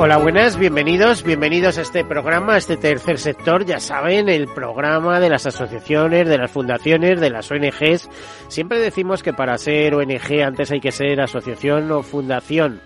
Hola, buenas, bienvenidos, bienvenidos a este programa, a este tercer sector, ya saben, el programa de las asociaciones, de las fundaciones, de las ONGs. Siempre decimos que para ser ONG antes hay que ser asociación o fundación.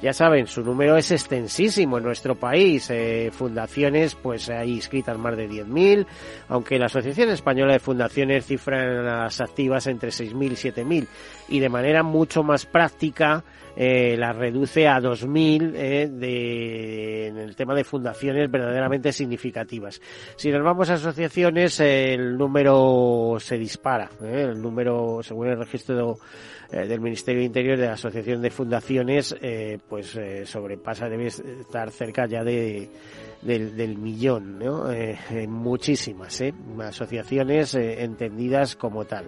Ya saben, su número es extensísimo en nuestro país. Eh, fundaciones, pues hay inscritas más de 10.000, aunque la Asociación Española de Fundaciones cifra las activas entre 6.000 y 7.000. Y de manera mucho más práctica, eh, la reduce a 2.000 eh, de, en el tema de fundaciones verdaderamente significativas. Si nos vamos a asociaciones, el número se dispara. Eh, el número, según el registro eh, del Ministerio de Interior de la Asociación de Fundaciones, eh, pues eh, sobrepasa, debe estar cerca ya de, del, del millón, ¿no? Eh, muchísimas, ¿eh? Asociaciones entendidas como tal.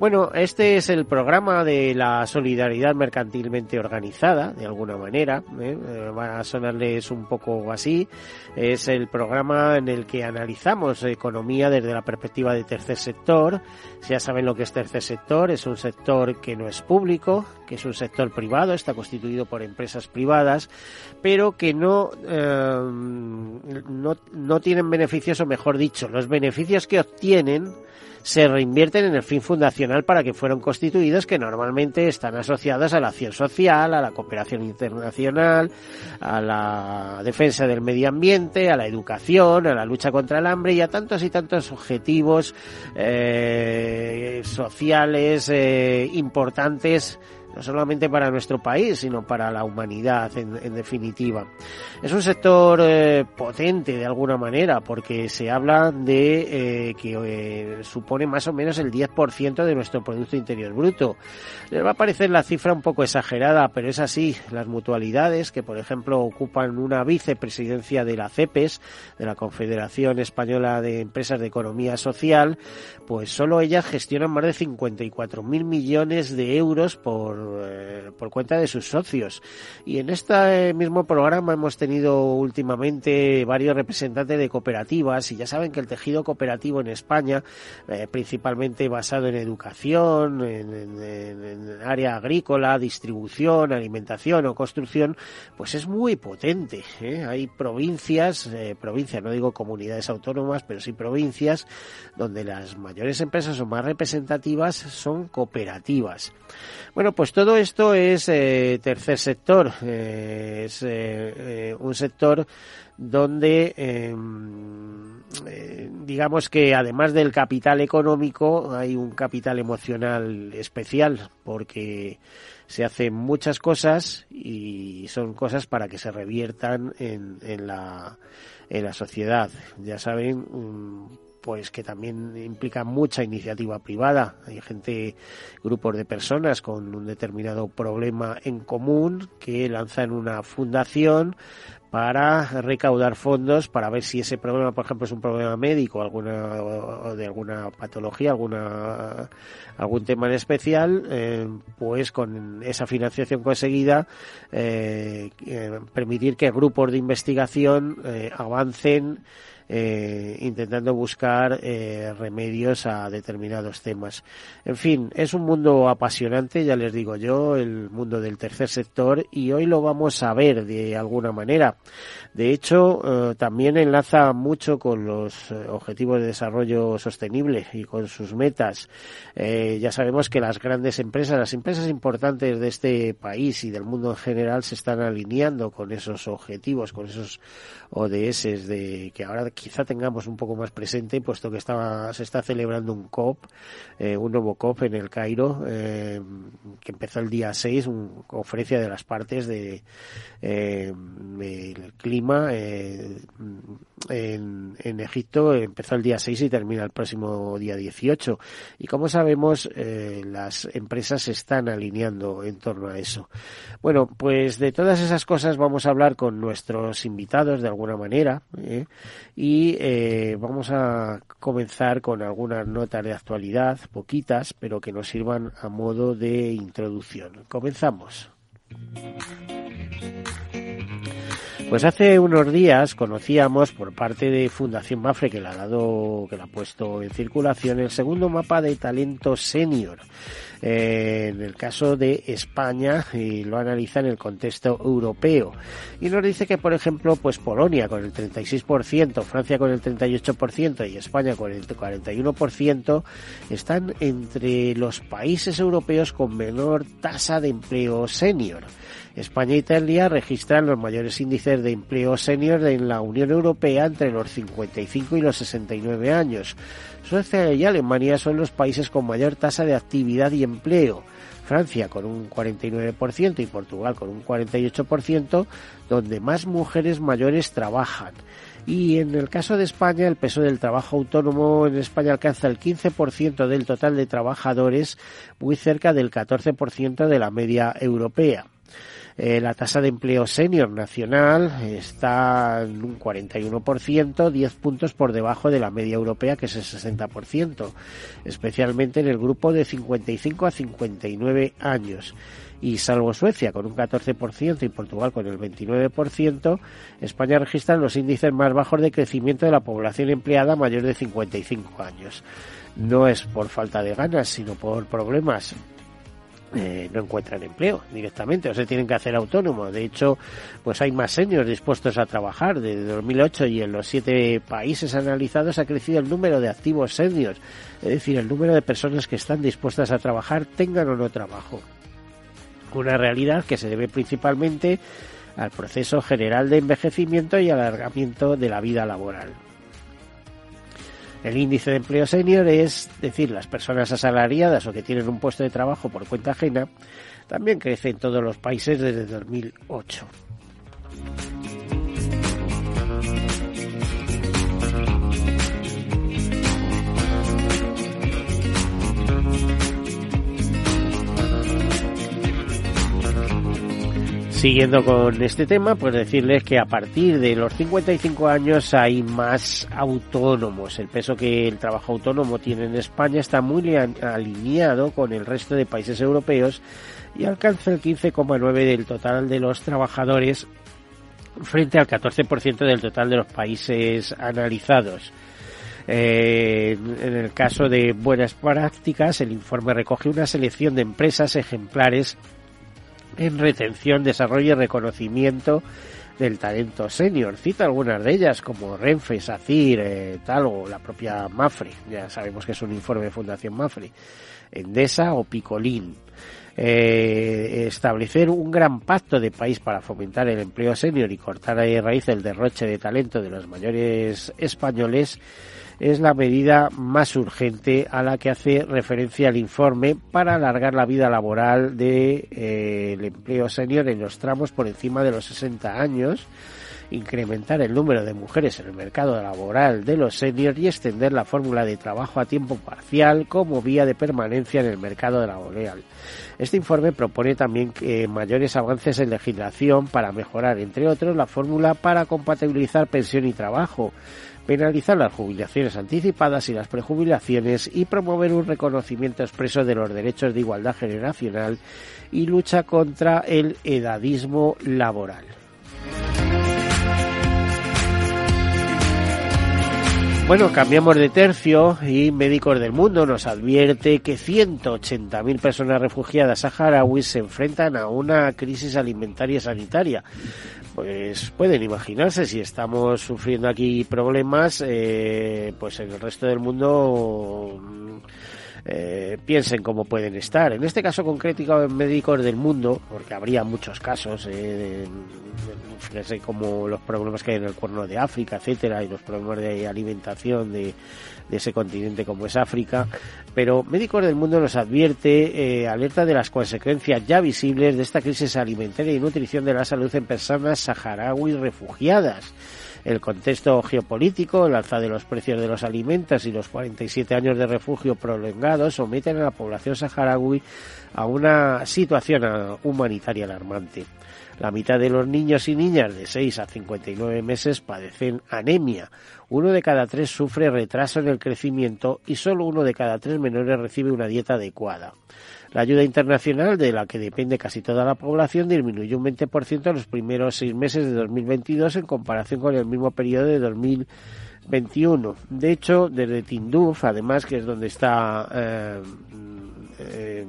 Bueno, este es el programa de la solidaridad mercantilmente organizada, de alguna manera. ¿eh? Va a sonarles un poco así. Es el programa en el que analizamos economía desde la perspectiva de tercer sector. Ya saben lo que es tercer sector. Es un sector que no es público, que es un sector privado, está constituido por empresas privadas, pero que no, eh, no, no tienen beneficios, o mejor dicho, los beneficios que obtienen se reinvierten en el fin fundacional para que fueron constituidos, que normalmente están asociadas a la acción social, a la cooperación internacional, a la defensa del medio ambiente, a la educación, a la lucha contra el hambre y a tantos y tantos objetivos eh, sociales eh, importantes no solamente para nuestro país, sino para la humanidad en, en definitiva. Es un sector eh, potente de alguna manera porque se habla de eh, que eh, supone más o menos el 10% de nuestro Producto Interior Bruto. Les va a parecer la cifra un poco exagerada, pero es así. Las mutualidades, que por ejemplo ocupan una vicepresidencia de la CEPES, de la Confederación Española de Empresas de Economía Social, pues solo ellas gestionan más de 54.000 millones de euros por por cuenta de sus socios. Y en este mismo programa hemos tenido últimamente varios representantes de cooperativas y ya saben que el tejido cooperativo en España, eh, principalmente basado en educación, en, en, en, área agrícola, distribución, alimentación o construcción, pues es muy potente. ¿eh? Hay provincias, eh, provincias, no digo comunidades autónomas, pero sí provincias donde las mayores empresas o más representativas son cooperativas. Bueno, pues todo esto es eh, tercer sector, eh, es eh, un sector donde digamos que además del capital económico hay un capital emocional especial porque se hacen muchas cosas y son cosas para que se reviertan en la sociedad. Ya saben, pues que también implica mucha iniciativa privada. Hay gente, grupos de personas con un determinado problema en común que lanzan una fundación para recaudar fondos para ver si ese problema, por ejemplo, es un problema médico, alguna o de alguna patología, alguna algún tema en especial, eh, pues con esa financiación conseguida eh, eh, permitir que grupos de investigación avancen eh, intentando buscar eh, remedios a determinados temas. En fin, es un mundo apasionante, ya les digo yo, el mundo del tercer sector y hoy lo vamos a ver de alguna manera. De hecho, eh, también enlaza mucho con los objetivos de desarrollo sostenible y con sus metas. Eh, ya sabemos que las grandes empresas, las empresas importantes de este país y del mundo en general se están alineando con esos objetivos, con esos ODS de que ahora quizá tengamos un poco más presente, puesto que estaba, se está celebrando un COP, eh, un nuevo COP en el Cairo, eh, que empezó el día 6, una conferencia de las partes de eh, el clima eh, en, en, Egipto empezó el día 6 y termina el próximo día 18. Y como sabemos, las empresas se están alineando en torno a eso. Bueno, pues de todas esas cosas vamos a hablar con nuestros invitados de alguna manera ¿eh? Y eh, vamos a comenzar con algunas notas de actualidad, poquitas, pero que nos sirvan a modo de introducción. Comenzamos. Pues hace unos días conocíamos por parte de Fundación Mafre, que la ha dado, que la ha puesto en circulación, el segundo mapa de talento senior. Eh, en el caso de España, y lo analiza en el contexto europeo. Y nos dice que, por ejemplo, pues Polonia con el 36%, Francia con el 38% y España con el 41% están entre los países europeos con menor tasa de empleo senior. España e Italia registran los mayores índices de empleo senior en la Unión Europea entre los 55 y los 69 años. Suecia y Alemania son los países con mayor tasa de actividad y empleo. Francia con un 49% y Portugal con un 48%, donde más mujeres mayores trabajan. Y en el caso de España, el peso del trabajo autónomo en España alcanza el 15% del total de trabajadores, muy cerca del 14% de la media europea. Eh, la tasa de empleo senior nacional está en un 41%, 10 puntos por debajo de la media europea, que es el 60%, especialmente en el grupo de 55 a 59 años y salvo Suecia con un 14% y Portugal con el 29%, España registra los índices más bajos de crecimiento de la población empleada mayor de 55 años. No es por falta de ganas, sino por problemas eh, no encuentran empleo directamente o se tienen que hacer autónomos. De hecho, pues hay más años dispuestos a trabajar. Desde 2008 y en los siete países analizados ha crecido el número de activos seniors, es decir, el número de personas que están dispuestas a trabajar, tengan o no trabajo. Una realidad que se debe principalmente al proceso general de envejecimiento y alargamiento de la vida laboral. El índice de empleo senior es decir, las personas asalariadas o que tienen un puesto de trabajo por cuenta ajena, también crece en todos los países desde 2008. Siguiendo con este tema, pues decirles que a partir de los 55 años hay más autónomos. El peso que el trabajo autónomo tiene en España está muy alineado con el resto de países europeos y alcanza el 15,9 del total de los trabajadores frente al 14% del total de los países analizados. Eh, en el caso de buenas prácticas, el informe recoge una selección de empresas ejemplares en retención, desarrollo y reconocimiento del talento senior. Cita algunas de ellas como Renfe, SACIR, eh, tal o la propia Mafre. Ya sabemos que es un informe de Fundación Mafre. Endesa o Picolín. Eh, establecer un gran pacto de país para fomentar el empleo senior y cortar a raíz el derroche de talento de los mayores españoles es la medida más urgente a la que hace referencia el informe para alargar la vida laboral del de, eh, empleo senior en los tramos por encima de los 60 años incrementar el número de mujeres en el mercado laboral de los seniors y extender la fórmula de trabajo a tiempo parcial como vía de permanencia en el mercado laboral. Este informe propone también mayores avances en legislación para mejorar, entre otros, la fórmula para compatibilizar pensión y trabajo, penalizar las jubilaciones anticipadas y las prejubilaciones y promover un reconocimiento expreso de los derechos de igualdad generacional y lucha contra el edadismo laboral. Bueno, cambiamos de tercio y Médicos del Mundo nos advierte que 180.000 personas refugiadas saharauis se enfrentan a una crisis alimentaria sanitaria. Pues pueden imaginarse si estamos sufriendo aquí problemas, eh, pues en el resto del mundo eh, piensen cómo pueden estar. En este caso concreto, en Médicos del Mundo, porque habría muchos casos, eh, fíjense como los problemas que hay en el cuerno de África, etcétera, y los problemas de alimentación de, ese continente como es África, pero Médicos del Mundo nos advierte, eh, alerta de las consecuencias ya visibles de esta crisis alimentaria y nutrición de la salud en personas saharauis refugiadas el contexto geopolítico, el alza de los precios de los alimentos y los 47 años de refugio prolongados someten a la población saharaui a una situación humanitaria alarmante. La mitad de los niños y niñas de 6 a 59 meses padecen anemia. Uno de cada tres sufre retraso en el crecimiento y solo uno de cada tres menores recibe una dieta adecuada. La ayuda internacional, de la que depende casi toda la población, disminuyó un 20% en los primeros seis meses de 2022 en comparación con el mismo periodo de 2021. De hecho, desde Tinduf, además, que es donde está eh, eh,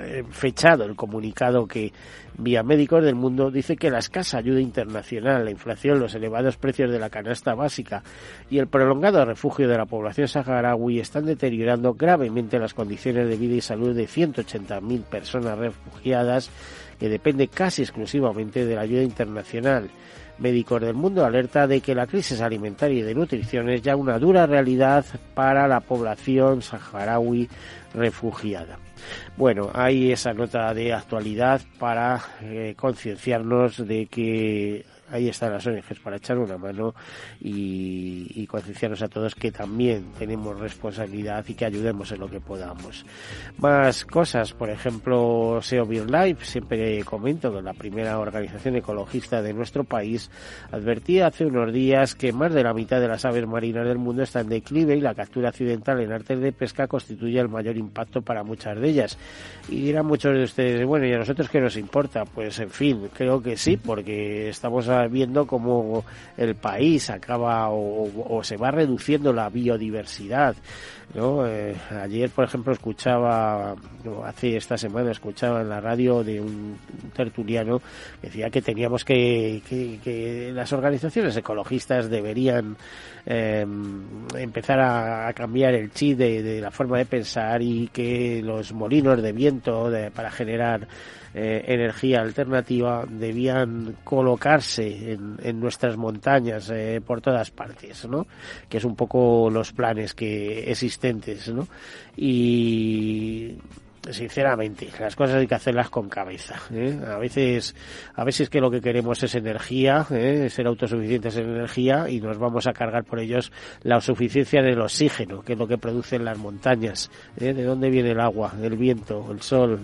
eh, fechado el comunicado que vía Médicos del Mundo dice que la escasa ayuda internacional, la inflación, los elevados precios de la canasta básica y el prolongado refugio de la población saharaui están deteriorando gravemente las condiciones de vida y salud de 180.000 personas refugiadas que depende casi exclusivamente de la ayuda internacional. Médicos del Mundo alerta de que la crisis alimentaria y de nutrición es ya una dura realidad para la población saharaui refugiada. Bueno, hay esa nota de actualidad para eh, concienciarnos de que ahí están las ONGs para echar una mano y, y concienciarnos a todos que también tenemos responsabilidad y que ayudemos en lo que podamos. Más cosas, por ejemplo, SEO Life, siempre comento que la primera organización ecologista de nuestro país advertía hace unos días que más de la mitad de las aves marinas del mundo están en declive y la captura accidental en artes de pesca constituye el mayor impacto para muchas de ellas. Y dirán muchos de ustedes, bueno, ¿y a nosotros qué nos importa? Pues en fin, creo que sí, porque estamos a viendo cómo el país acaba o, se va reduciendo la biodiversidad. ¿no? Eh, ayer, por ejemplo, escuchaba, hace esta semana escuchaba en la radio de un tertuliano que decía que teníamos que, que, las organizaciones ecologistas deberían eh, empezar a, cambiar el chip de, la forma de pensar y que los molinos de viento para generar eh, energía alternativa debían colocarse en, nuestras montañas eh, por todas partes, ¿no? Que es un poco los planes que existentes, ¿no? Y sinceramente, las cosas hay que hacerlas con cabeza. ¿eh? A veces, a veces que lo que queremos es energía, ¿eh? ser autosuficientes en energía y nos vamos a cargar por ellos la suficiencia del oxígeno, que es lo que producen las montañas. ¿eh? ¿De dónde viene el agua, el viento, el sol?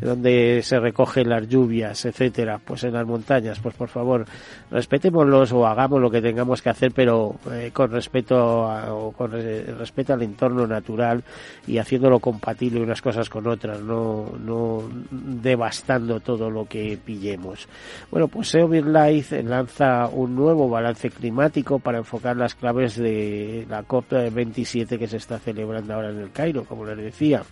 ¿De dónde se recogen las lluvias, etcétera? Pues en las montañas. Pues por favor, respetémoslos o hagamos lo que tengamos que hacer, pero eh, con respeto a, o con respeto al entorno natural y haciéndolo compatible unas cosas con otras, no, no devastando todo lo que pillemos. Bueno, pues Seovir Life lanza un nuevo balance climático para enfocar las claves de la COP27 que se está celebrando ahora en el Cairo, como les decía.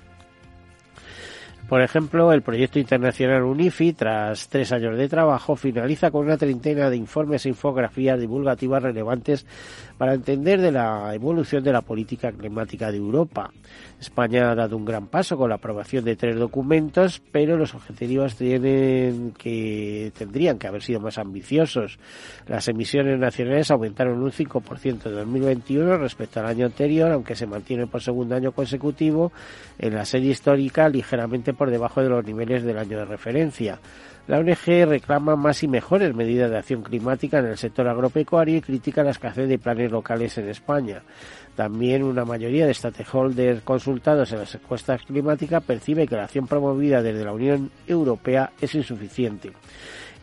Por ejemplo, el proyecto internacional UNIFI, tras tres años de trabajo, finaliza con una treintena de informes e infografías divulgativas relevantes para entender de la evolución de la política climática de Europa. España ha dado un gran paso con la aprobación de tres documentos, pero los objetivos tienen que tendrían que haber sido más ambiciosos. Las emisiones nacionales aumentaron un 5% en 2021 respecto al año anterior, aunque se mantiene por segundo año consecutivo en la serie histórica ligeramente por debajo de los niveles del año de referencia. La ONG reclama más y mejores medidas de acción climática en el sector agropecuario y critica la escasez de planes locales en España. También una mayoría de stakeholders consultados en las encuestas climáticas percibe que la acción promovida desde la Unión Europea es insuficiente.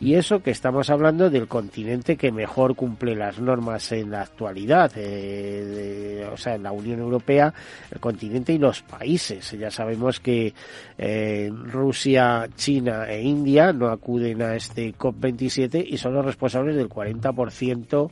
Y eso que estamos hablando del continente que mejor cumple las normas en la actualidad, eh, o sea, en la Unión Europea, el continente y los países. Ya sabemos que eh, Rusia, China e India no acuden a este COP27 y son los responsables del 40%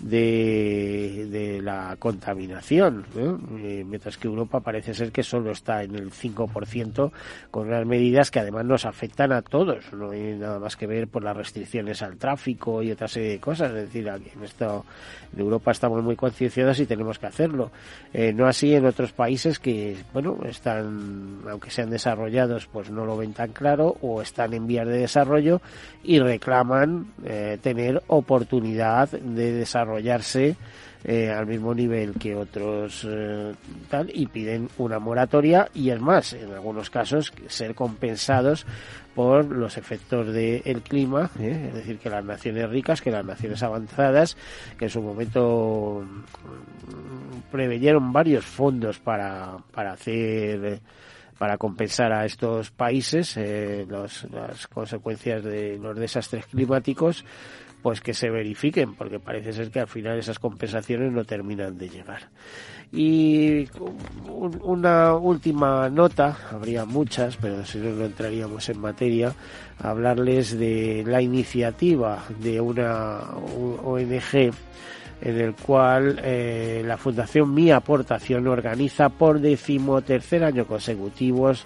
de, de la contaminación, eh, mientras que Europa parece ser que solo está en el 5% con unas medidas que además nos afectan a todos. No hay nada más que ver, por las restricciones al tráfico y otra serie de cosas. Es decir, aquí en esto en Europa estamos muy concienciados y tenemos que hacerlo. Eh, no así en otros países que, bueno, están, aunque sean desarrollados, pues no lo ven tan claro o están en vías de desarrollo y reclaman eh, tener oportunidad de desarrollarse eh, al mismo nivel que otros eh, tal y piden una moratoria y es más, en algunos casos ser compensados por los efectos del clima, ¿eh? es decir, que las naciones ricas, que las naciones avanzadas, que en su momento mm, preveyeron varios fondos para, para hacer para compensar a estos países los, las consecuencias de los desastres climáticos pues que se verifiquen, porque parece ser que al final esas compensaciones no terminan de llegar. Y una última nota, habría muchas, pero si no, no entraríamos en materia, hablarles de la iniciativa de una ONG en el cual eh, la Fundación Mi Aportación organiza por decimotercer año consecutivos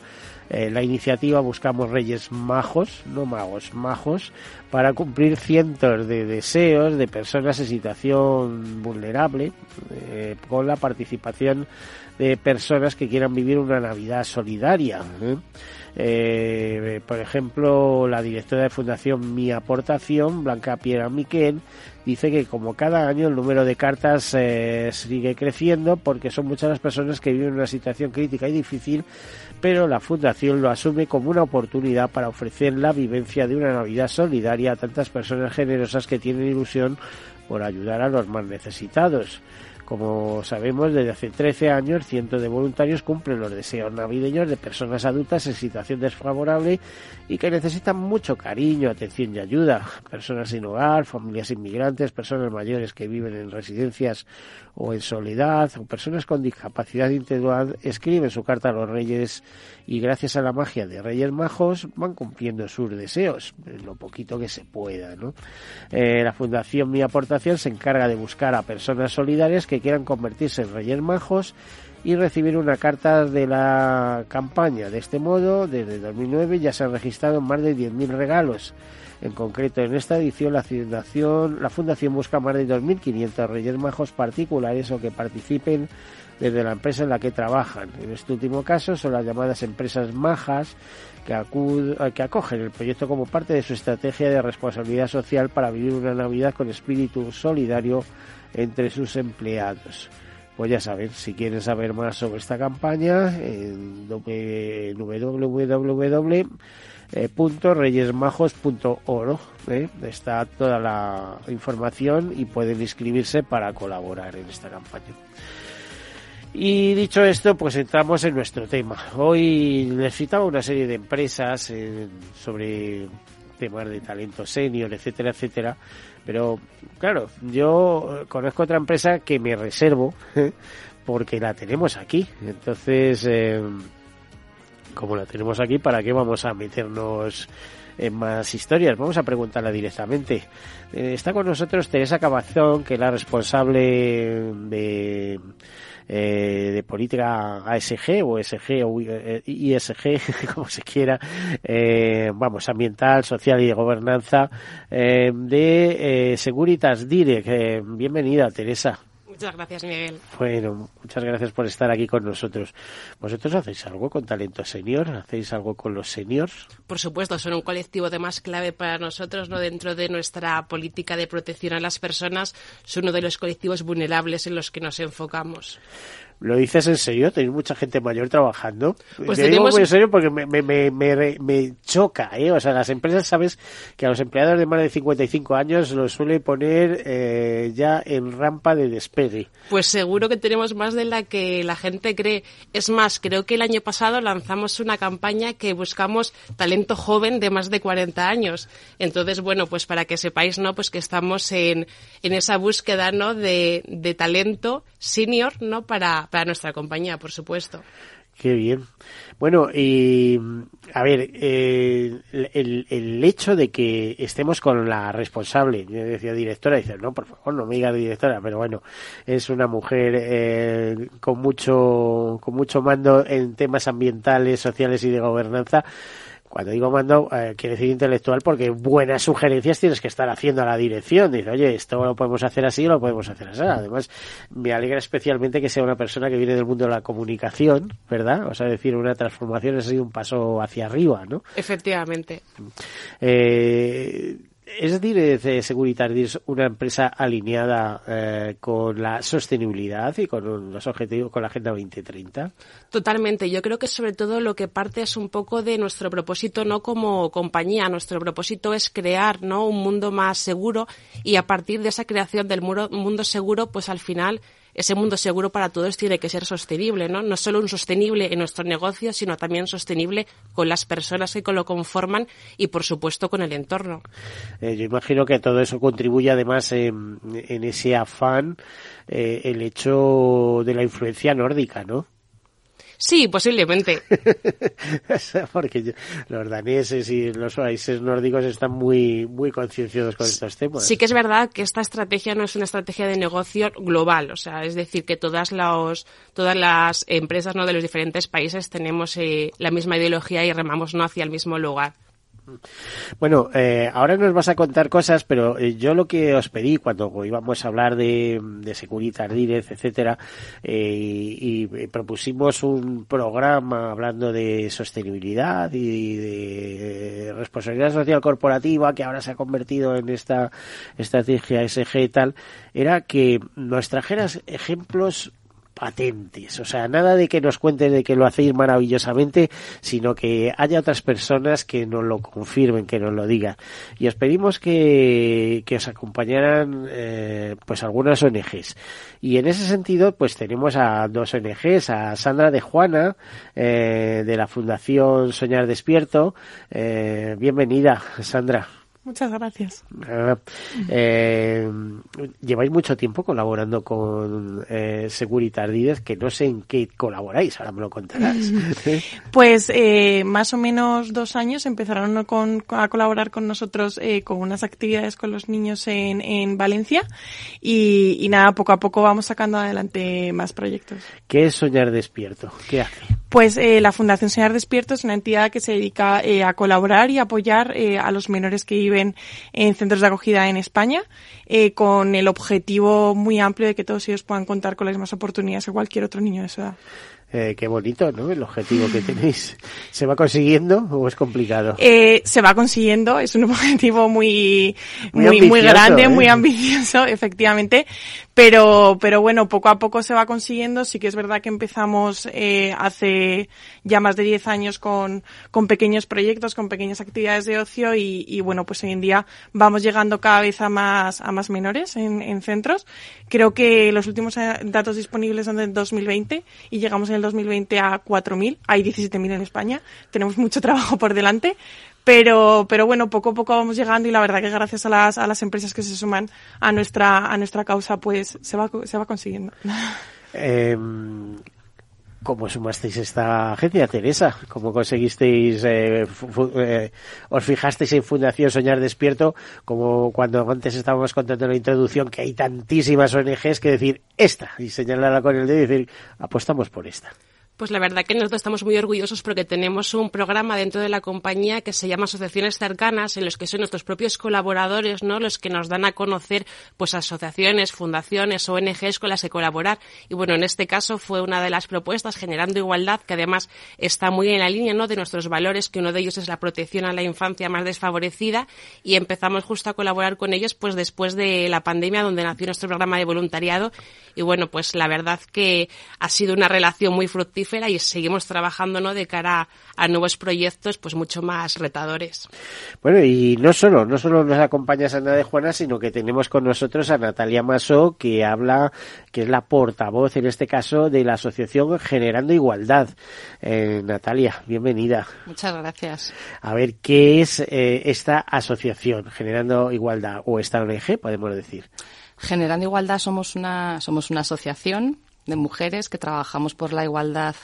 eh, la iniciativa Buscamos Reyes Majos, no magos, majos, para cumplir cientos de deseos de personas en situación vulnerable, eh, con la participación de personas que quieran vivir una Navidad solidaria. ¿eh? por ejemplo, la directora de Fundación Mi Aportación, Blanca Piera Miquel, dice que como cada año el número de cartas sigue creciendo porque son muchas las personas que viven una situación crítica y difícil, pero la Fundación lo asume como una oportunidad para ofrecer la vivencia de una Navidad solidaria a tantas personas generosas que tienen ilusión por ayudar a los más necesitados. Como sabemos, desde hace 13 años, cientos de voluntarios cumplen los deseos navideños de personas adultas en situación desfavorable y que necesitan mucho cariño, atención y ayuda. Personas sin hogar, familias inmigrantes, personas mayores que viven en residencias o en soledad, o personas con discapacidad intelectual escriben su carta a los reyes y gracias a la magia de Reyes Majos van cumpliendo sus deseos, lo poquito que se pueda. ¿no? Eh, la Fundación Mi Aportación se encarga de buscar a personas solidarias que quieran convertirse en Reyes Majos y recibir una carta de la campaña. De este modo, desde 2009 ya se han registrado más de 10.000 regalos. En concreto, en esta edición la fundación, la fundación busca más de 2.500 Reyes Majos particulares o que participen desde la empresa en la que trabajan. En este último caso son las llamadas empresas majas que, que acogen el proyecto como parte de su estrategia de responsabilidad social para vivir una Navidad con espíritu solidario entre sus empleados. Pues ya saben, si quieren saber más sobre esta campaña, en www.reyesmajos.oro ¿eh? está toda la información y pueden inscribirse para colaborar en esta campaña. Y dicho esto, pues entramos en nuestro tema. Hoy necesitaba una serie de empresas eh, sobre temas de talento senior, etcétera, etcétera. Pero claro, yo conozco otra empresa que me reservo ¿eh? porque la tenemos aquí. Entonces, eh, como la tenemos aquí, ¿para qué vamos a meternos en más historias? Vamos a preguntarla directamente. está con nosotros Teresa Cabazón, que es la responsable de eh, de política ASG o SG o eh, ISG, como se quiera, eh, vamos, ambiental, social y de gobernanza eh, de eh, Seguritas Direct. Eh, bienvenida, Teresa. Muchas gracias, Miguel. Bueno, muchas gracias por estar aquí con nosotros. ¿Vosotros hacéis algo con talento senior? ¿Hacéis algo con los seniors? Por supuesto, son un colectivo de más clave para nosotros, no dentro de nuestra política de protección a las personas, son uno de los colectivos vulnerables en los que nos enfocamos. ¿Lo dices en serio? ¿Tenéis mucha gente mayor trabajando? Pues Te tenemos... digo muy en serio porque me, me, me, me, me choca, ¿eh? O sea, las empresas, sabes que a los empleados de más de 55 años los suele poner eh, ya en rampa de despegue. Pues seguro que tenemos más de la que la gente cree. Es más, creo que el año pasado lanzamos una campaña que buscamos talento joven de más de 40 años. Entonces, bueno, pues para que sepáis, ¿no? Pues que estamos en, en esa búsqueda, ¿no? De, de talento senior, ¿no? Para, para nuestra compañía, por supuesto. Qué bien. Bueno, y a ver, eh, el, el, hecho de que estemos con la responsable, yo decía directora, dice, no, por favor, no me diga directora, pero bueno, es una mujer eh, con mucho, con mucho mando en temas ambientales, sociales y de gobernanza Cuando digo mando, eh, quiere decir intelectual porque buenas sugerencias tienes que estar haciendo a la dirección. Dice, oye, esto lo podemos hacer así o lo podemos hacer así. Además, me alegra especialmente que sea una persona que viene del mundo de la comunicación, ¿verdad? O sea, decir, una transformación es un paso hacia arriba, ¿no? Efectivamente. Eh, es decir, eh, Securitas una empresa alineada eh, con la sostenibilidad y con los objetivos, con la Agenda 2030. Totalmente. Yo creo que sobre todo lo que parte es un poco de nuestro propósito, no como compañía. Nuestro propósito es crear, ¿no? Un mundo más seguro y a partir de esa creación del mundo seguro, pues al final ese mundo seguro para todos tiene que ser sostenible, ¿no? No solo un sostenible en nuestro negocio, sino también sostenible con las personas que lo conforman y, por supuesto, con el entorno. Eh, yo imagino que todo eso contribuye además en, ese afán eh, el hecho de la influencia nórdica, ¿no? Sí, posiblemente. Porque los daneses y los países nórdicos están muy, muy concienciosos con estos temas. Sí que es verdad que esta estrategia no es una estrategia de negocio global, o sea, es decir, que todas, los, todas las empresas ¿no? de los diferentes países tenemos eh, la misma ideología y remamos no hacia el mismo lugar. Bueno, eh, ahora nos vas a contar cosas, pero eh, yo lo que os pedí cuando íbamos a hablar de, de Securitas Direct, etcétera, eh, y, propusimos un programa hablando de sostenibilidad y de responsabilidad social corporativa que ahora se ha convertido en esta estrategia SG y tal, era que nos trajeras ejemplos patentes. O sea, nada de que nos cuentes de que lo hacéis maravillosamente, sino que haya otras personas que nos lo confirmen, que nos lo digan. Y os pedimos que, que os acompañaran eh, pues algunas ONGs. Y en ese sentido, pues tenemos a dos ONGs, a Sandra de Juana, eh, de la Fundación Soñar Despierto. Eh, bienvenida, Sandra. Muchas gracias. Eh, lleváis mucho tiempo colaborando con eh, Securitas que no sé en qué colaboráis, ahora me lo contarás. pues eh, más o menos dos años empezaron a colaborar con nosotros eh, con unas actividades con los niños en, en Valencia y, y, nada, poco a poco vamos sacando adelante más proyectos. ¿Qué es Soñar Despierto? ¿Qué hace? Pues eh, la Fundación Soñar Despierto es una entidad que se dedica eh, a colaborar y apoyar a los menores que viven en centros de acogida en España, con el objetivo muy amplio de que todos ellos puedan contar con las mismas oportunidades que cualquier otro niño de su edad. Eh, qué bonito, ¿no? El objetivo que tenéis. ¿Se va consiguiendo o es complicado? Eh, se va consiguiendo, es un objetivo muy, muy, muy, grande, ¿eh? muy ambicioso, efectivamente. Pero, pero bueno, poco a poco se va consiguiendo. Sí que es verdad que empezamos eh, hace ya más de 10 años con, con pequeños proyectos, con pequeñas actividades de ocio y, y bueno, pues hoy en día vamos llegando cada vez a más, a más menores en, en centros. Creo que los últimos eh, datos disponibles son del 2020 y llegamos en el 2020 a 4.000. Hay 17.000 en España. Tenemos mucho trabajo por delante. Pero, pero bueno, poco a poco vamos llegando y la verdad que gracias a las, a las empresas que se suman a nuestra, a nuestra causa, pues se va, se va consiguiendo. Eh, ¿Cómo sumasteis esta agencia, Teresa? ¿Cómo conseguisteis, eh, eh, os fijasteis en Fundación Soñar Despierto, como cuando antes estábamos contando en la introducción que hay tantísimas ONGs que decir esta y señalarla con el dedo y decir apostamos por esta? Pues la verdad que nosotros estamos muy orgullosos porque tenemos un programa dentro de la compañía que se llama Asociaciones Cercanas, en los que son nuestros propios colaboradores, ¿no? Los que nos dan a conocer, pues, asociaciones, fundaciones, ONGs con las que colaborar. Y bueno, en este caso fue una de las propuestas generando igualdad, que además está muy en la línea, ¿no? De nuestros valores, que uno de ellos es la protección a la infancia más desfavorecida. Y empezamos justo a colaborar con ellos, pues, después de la pandemia, donde nació nuestro programa de voluntariado. Y bueno, pues la verdad que ha sido una relación muy fructífera y seguimos trabajando ¿no? de cara a, nuevos proyectos pues mucho más retadores. Bueno, y no solo, no solo nos acompaña Sandra de Juana, sino que tenemos con nosotros a Natalia Maso, que habla, que es la portavoz en este caso de la asociación Generando Igualdad. Eh, Natalia, bienvenida. Muchas gracias. A ver, ¿qué es eh, esta asociación Generando Igualdad o esta ONG, podemos decir? Generando Igualdad somos una, somos una asociación de mujeres que trabajamos por la igualdad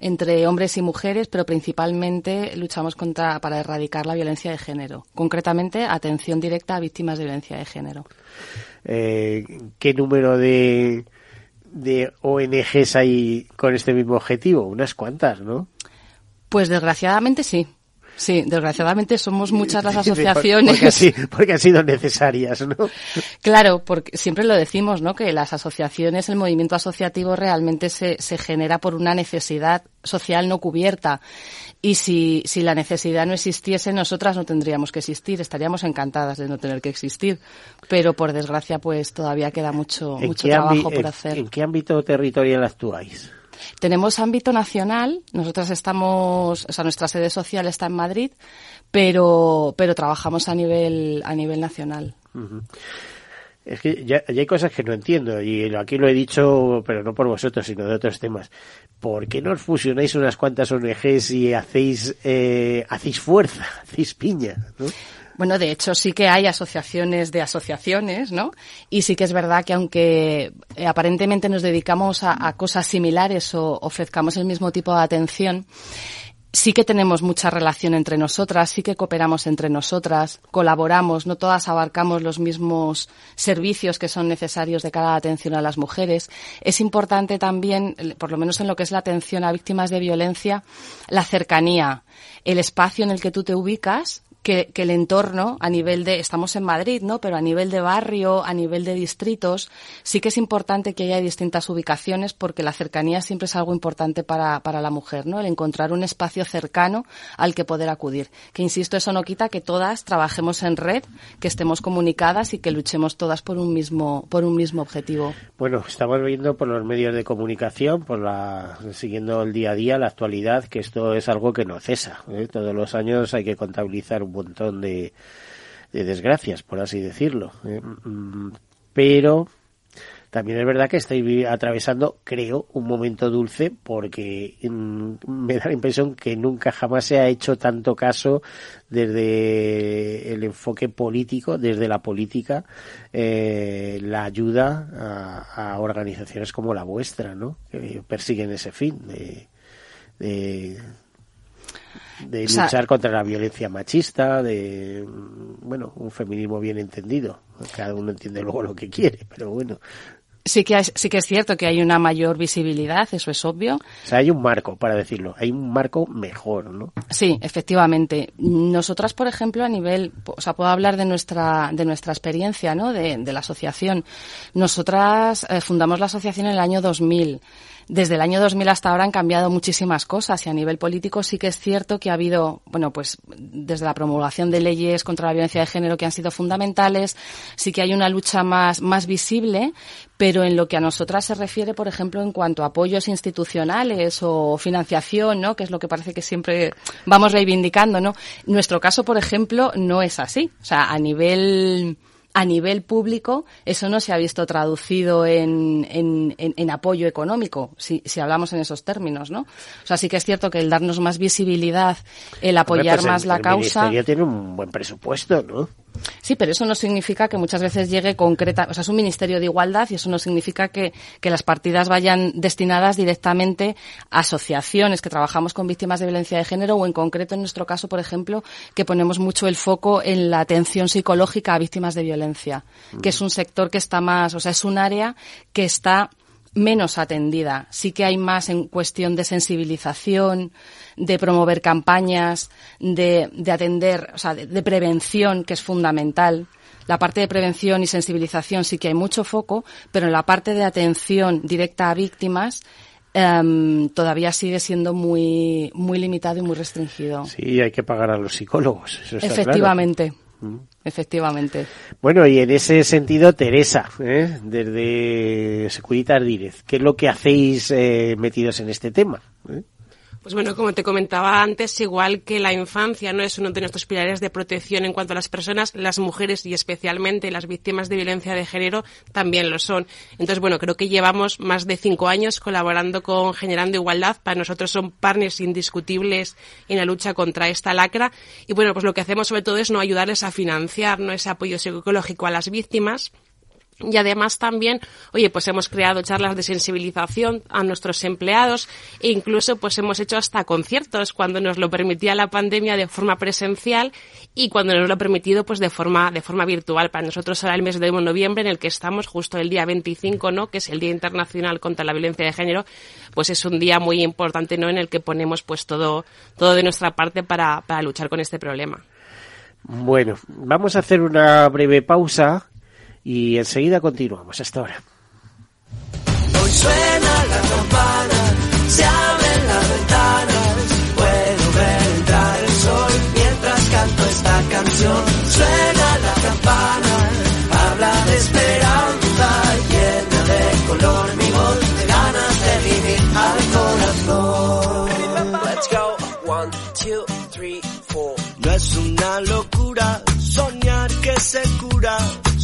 entre hombres y mujeres, pero principalmente luchamos contra para erradicar la violencia de género. Concretamente, atención directa a víctimas de violencia de género. Eh, ¿Qué número de, de ONGs hay con este mismo objetivo? Unas cuantas, ¿no? Pues desgraciadamente sí. Sí, desgraciadamente somos muchas las asociaciones. Porque, porque han sido necesarias, ¿no? Claro, porque siempre lo decimos, ¿no? Que las asociaciones, el movimiento asociativo realmente se, se genera por una necesidad social no cubierta. Y si, si la necesidad no existiese, nosotras no tendríamos que existir. Estaríamos encantadas de no tener que existir. Pero por desgracia, pues todavía queda mucho, mucho trabajo por hacer. ¿En qué ámbito territorial actuáis? Tenemos ámbito nacional, nosotras estamos, o sea, nuestra sede social está en Madrid, pero, pero trabajamos a nivel, a nivel nacional. Es que ya, hay cosas que no entiendo y aquí lo he dicho, pero no por vosotros, sino de otros temas. ¿Por qué no fusionáis unas cuantas ONGs y hacéis, eh, hacéis fuerza, hacéis piña? Bueno, de hecho sí que hay asociaciones de asociaciones, ¿no? Y sí que es verdad que aunque eh, aparentemente nos dedicamos a, cosas similares o ofrezcamos el mismo tipo de atención, sí que tenemos mucha relación entre nosotras, sí que cooperamos entre nosotras, colaboramos, no todas abarcamos los mismos servicios que son necesarios de cara a la atención a las mujeres. Es importante también, por lo menos en lo que es la atención a víctimas de violencia, la cercanía, el espacio en el que tú te ubicas que, el entorno a nivel de, estamos en Madrid, ¿no? Pero a nivel de barrio, a nivel de distritos, sí que es importante que haya distintas ubicaciones porque la cercanía siempre es algo importante para, para la mujer, ¿no? El encontrar un espacio cercano al que poder acudir. Que insisto, eso no quita que todas trabajemos en red, que estemos comunicadas y que luchemos todas por un mismo, por un mismo objetivo. Bueno, estamos viendo por los medios de comunicación, por la, siguiendo el día a día, la actualidad, que esto es algo que no cesa. ¿eh? Todos los años hay que contabilizar un montón de, desgracias, por así decirlo. ¿eh? Mm, pero también es verdad que estoy atravesando, creo, un momento dulce porque mm, me da la impresión que nunca jamás se ha hecho tanto caso desde el enfoque político, desde la política, eh, la ayuda a, organizaciones como la vuestra, ¿no? Que persiguen ese fin de de luchar contra la violencia machista, de, bueno, un feminismo bien entendido. Cada uno entiende luego lo que quiere, pero bueno. Sí que, sí que es cierto que hay una mayor visibilidad, eso es obvio. O sea, hay un marco, para decirlo, hay un marco mejor, ¿no? Sí, efectivamente. Nosotras, por ejemplo, a nivel, o sea, puedo hablar de nuestra, de nuestra experiencia, ¿no? De, de la asociación. Nosotras eh, fundamos la asociación en el año 2000 desde el año 2000 hasta ahora han cambiado muchísimas cosas y a nivel político sí que es cierto que ha habido, bueno, pues desde la promulgación de leyes contra la violencia de género que han sido fundamentales, sí que hay una lucha más, más visible, pero en lo que a nosotras se refiere, por ejemplo, en cuanto a apoyos institucionales o financiación, ¿no? Que es lo que parece que siempre vamos reivindicando, ¿no? Nuestro caso, por ejemplo, no es así. O sea, a nivel a nivel público eso no se ha visto traducido en, en, en, apoyo económico, si, si, hablamos en esos términos, ¿no? O sea, sí que es cierto que el darnos más visibilidad, el apoyar pues más la causa... ya tiene un buen presupuesto, ¿no? Sí, pero eso no significa que muchas veces llegue concreta, o sea, es un ministerio de igualdad y eso no significa que, que las partidas vayan destinadas directamente a asociaciones que trabajamos con víctimas de violencia de género o en concreto en nuestro caso, por ejemplo, que ponemos mucho el foco en la atención psicológica a víctimas de violencia, que es un sector que está más, o sea, es un área que está menos atendida. Sí que hay más en cuestión de sensibilización, de promover campañas, de, de atender, o sea, de, prevención, que es fundamental. La parte de prevención y sensibilización sí que hay mucho foco, pero en la parte de atención directa a víctimas em, todavía sigue siendo muy, muy limitado y muy restringido. Sí, hay que pagar a los psicólogos. Eso Efectivamente. Mm. Efectivamente. Bueno, y en ese sentido, Teresa, ¿eh? desde Securitas Direz, ¿qué es lo que hacéis eh, metidos en este tema? ¿Eh? Pues bueno, como te comentaba antes, igual que la infancia no es uno de nuestros pilares de protección en cuanto a las personas, las mujeres y especialmente las víctimas de violencia de género también lo son. Entonces, bueno, creo que llevamos más de cinco años colaborando con Generando Igualdad. Para nosotros son partners indiscutibles en la lucha contra esta lacra. Y bueno, pues lo que hacemos sobre todo es no ayudarles a financiar ¿no? ese apoyo psicológico a las víctimas y además también, oye, pues hemos creado charlas de sensibilización a nuestros empleados e incluso pues hemos hecho hasta conciertos cuando nos lo permitía la pandemia de forma presencial y cuando nos lo ha permitido pues de forma, de forma virtual. Para nosotros será el mes de noviembre en el que estamos justo el día 25, ¿no? Que es el Día Internacional contra la Violencia de Género, pues es un día muy importante, ¿no? En el que ponemos pues todo, todo de nuestra parte para, para luchar con este problema. Bueno, vamos a hacer una breve pausa y enseguida continuamos. Hasta ahora. Hoy suena la campana, se abren las ventanas, puedo ver entrar el sol mientras canto esta canción. Suena la campana, habla de esperanza, llena de color mi voz, de ganas de vivir al corazón. Let's go, one, two, three, four. No es una locura soñar que se cura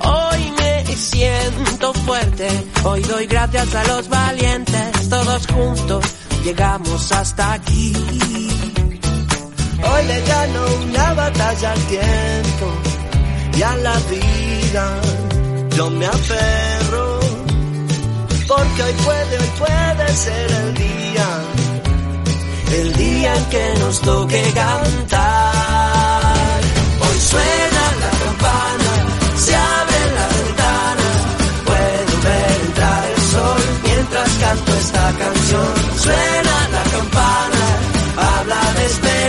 Hoy me siento fuerte, hoy doy gracias a los valientes, todos juntos llegamos hasta aquí. Hoy le gano una batalla al tiempo y a la vida. Yo me aferro porque hoy puede, hoy puede ser el día, el día en que nos toque cantar. Hoy suena canto esta canción. Suena la campana, habla de esperanza,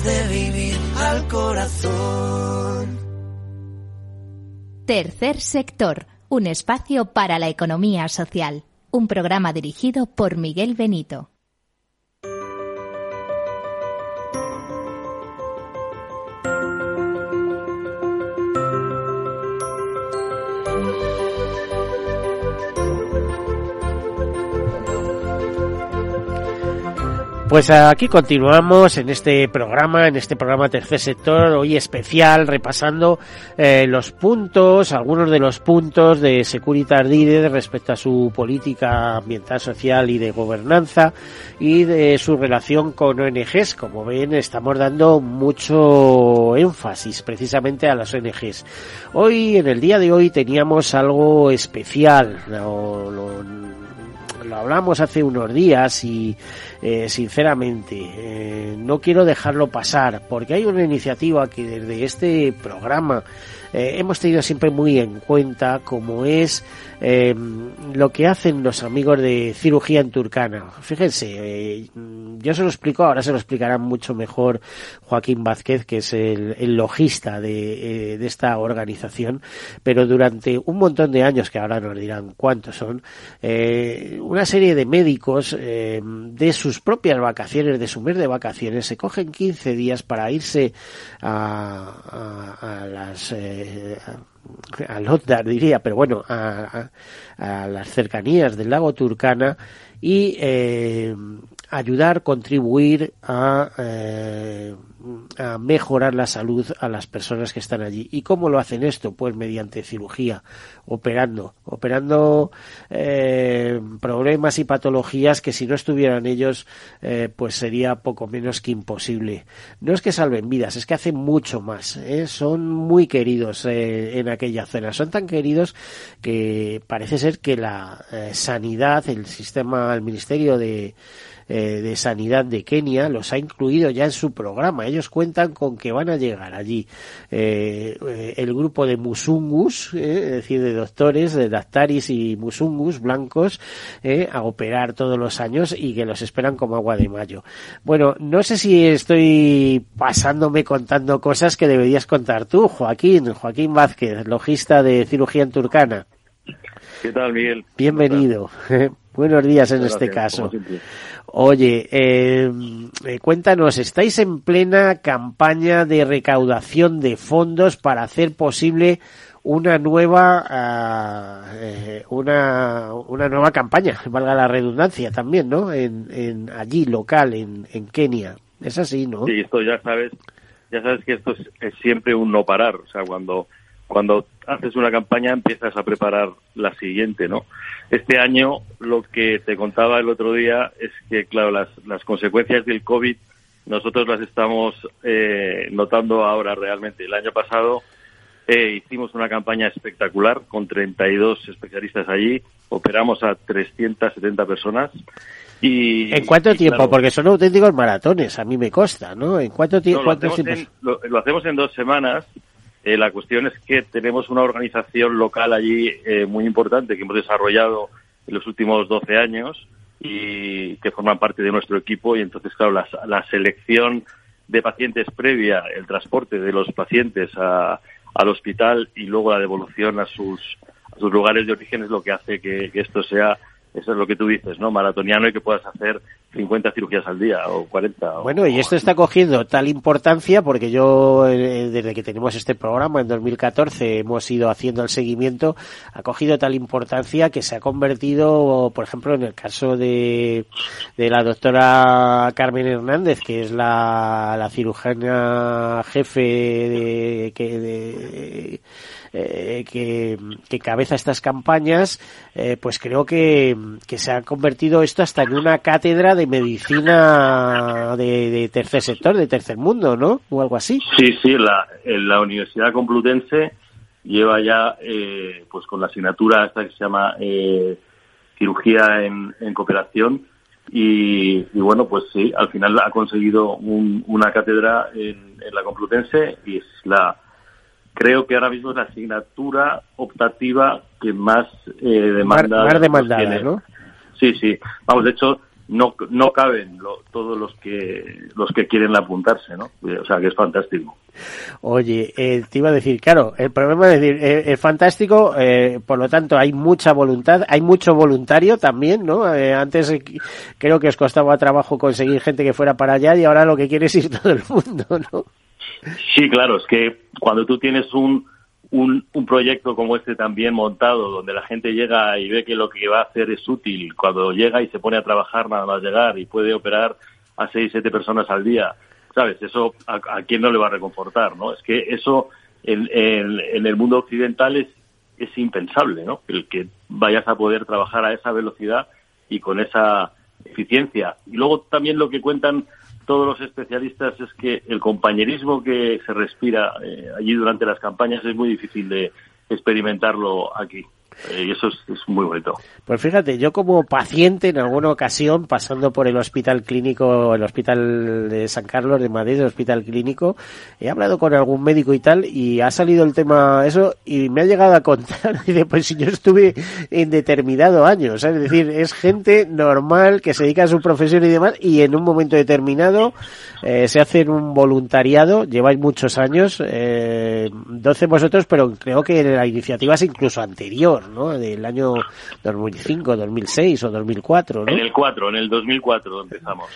de vivir al corazón. Tercer sector, un espacio para la economía social. Un programa dirigido por Miguel Benito. Pues aquí continuamos en este programa, en este programa Tercer Sector, hoy especial, repasando eh, los puntos, algunos de los puntos de Securitas Direct respecto a su política ambiental, social y de gobernanza y de su relación con ONGs. Como ven, estamos dando mucho énfasis precisamente a las ONGs. Hoy, en el día de hoy, teníamos algo especial. Lo, lo, lo hablamos hace unos días y eh, sinceramente eh, no quiero dejarlo pasar porque hay una iniciativa que desde este programa eh, hemos tenido siempre muy en cuenta como es eh, lo que hacen los amigos de cirugía en Turcana. Fíjense, eh, yo se lo explico, ahora se lo explicará mucho mejor Joaquín Vázquez, que es el, el logista de, de, esta organización, pero durante un montón de años, que ahora nos dirán cuántos son, una serie de médicos de sus propias vacaciones, de su mes de vacaciones, se cogen 15 días para irse a, a, a las eh, a Lotdar diría, pero bueno, a, a, a, las cercanías del lago Turcana y eh, ayudar, contribuir a, eh, a, mejorar la salud a las personas que están allí. ¿Y cómo lo hacen esto? Pues mediante cirugía, operando, operando eh, problemas y patologías que si no estuvieran ellos, eh, pues sería poco menos que imposible. No es que salven vidas, es que hacen mucho más. ¿eh? Son muy queridos eh, en aquella zona. Son tan queridos que parece ser que la eh, sanidad, el sistema, el Ministerio de eh, de Sanidad de Kenia los ha incluido ya en su programa. Ellos cuentan con que van a llegar allí eh, eh el grupo de musungus, eh, es decir, de doctores, de dactaris y musungus blancos, a operar todos los años y que los esperan como agua de mayo. Bueno, no sé si estoy pasándome contando cosas que deberías contar tú, Joaquín, Joaquín Vázquez, logista de cirugía en Turcana. ¿Qué tal, Miguel? Bienvenido. Buenos días en Gracias, este caso. Oye, eh, cuéntanos, estáis en plena campaña de recaudación de fondos para hacer posible una nueva uh, una, una nueva campaña, valga la redundancia también, ¿no? En, en allí local en, en Kenia. Es así, ¿no? Sí, esto ya sabes, ya sabes que esto es, es siempre un no parar, o sea, cuando cuando haces una campaña empiezas a preparar la siguiente, ¿no? Este año lo que te contaba el otro día es que, claro, las, las consecuencias del COVID nosotros las estamos eh, notando ahora realmente. El año pasado eh, hicimos una campaña espectacular con 32 especialistas allí, operamos a 370 personas. Y, ¿En cuánto y, tiempo? claro, Porque son auténticos maratones, a mí me consta, ¿no? ¿En cuánto, tie no, lo, cuánto hacemos tiempo? en, lo, lo hacemos en dos semanas eh, la cuestión es que tenemos una organización local allí eh, muy importante que hemos desarrollado en los últimos 12 años y que forman parte de nuestro equipo y entonces, claro, la, selección de pacientes previa, el transporte de los pacientes a, al hospital y luego la devolución a sus, a sus lugares de origen es lo que hace que, que esto sea eso es lo que tú dices, ¿no? Maratoniano y que puedas hacer 50 cirugías al día o 40. Bueno, o, y esto está cogiendo tal importancia porque yo, eh, desde que tenemos este programa en 2014, hemos ido haciendo el seguimiento, ha cogido tal importancia que se ha convertido, por ejemplo, en el caso de, de la doctora Carmen Hernández, que es la, la cirujana jefe de, que, de, eh, que, que cabeza estas campañas, eh, pues creo que, que se ha convertido esto hasta en una cátedra de medicina de, de tercer sector, de tercer mundo, ¿no? O algo así. Sí, sí, la, la Universidad Complutense lleva ya, eh, pues con la asignatura esta que se llama eh, cirugía en, en cooperación y, y, bueno, pues sí, al final ha conseguido un, una cátedra en, en la Complutense y es la creo que ahora mismo es la asignatura optativa que más eh, demanda. Más, más demandada, ¿no? Sí, sí. Vamos, de hecho, no, no caben lo, todos los que los que quieren apuntarse, ¿no? O sea, que es fantástico. Oye, eh, te iba a decir, claro, el problema es decir, eh, es fantástico, eh, por lo tanto hay mucha voluntad, hay mucho voluntario también, ¿no? Eh, antes eh, creo que os costaba trabajo conseguir gente que fuera para allá y ahora lo que quiere es ir todo el mundo, ¿no? Sí, claro, es que cuando tú tienes un, un, un, proyecto como este también montado, donde la gente llega y ve que lo que va a hacer es útil, cuando llega y se pone a trabajar nada más llegar y puede operar a seis, siete personas al día, ¿sabes? Eso a, a quién no le va a reconfortar, ¿no? Es que eso en, en, en el mundo occidental es, es impensable, ¿no? El que vayas a poder trabajar a esa velocidad y con esa eficiencia. Y luego también lo que cuentan todos los especialistas es que el compañerismo que se respira eh, allí durante las campañas es muy difícil de experimentarlo aquí. Y eso es, muy bonito. Pues fíjate, yo como paciente en alguna ocasión, pasando por el hospital clínico, el hospital de San Carlos de Madrid, el hospital clínico, he hablado con algún médico y tal, y ha salido el tema eso, y me ha llegado a contar, dice, pues si yo estuve en determinado año, es decir, es gente normal que se dedica a su profesión y demás, y en un momento determinado eh, se hacen un voluntariado, lleváis muchos años, eh, 12 vosotros, pero creo que la iniciativa es incluso anterior. ¿No? Del año 2005, 2006 o 2004, ¿no? En el 4, en el 2004 empezamos.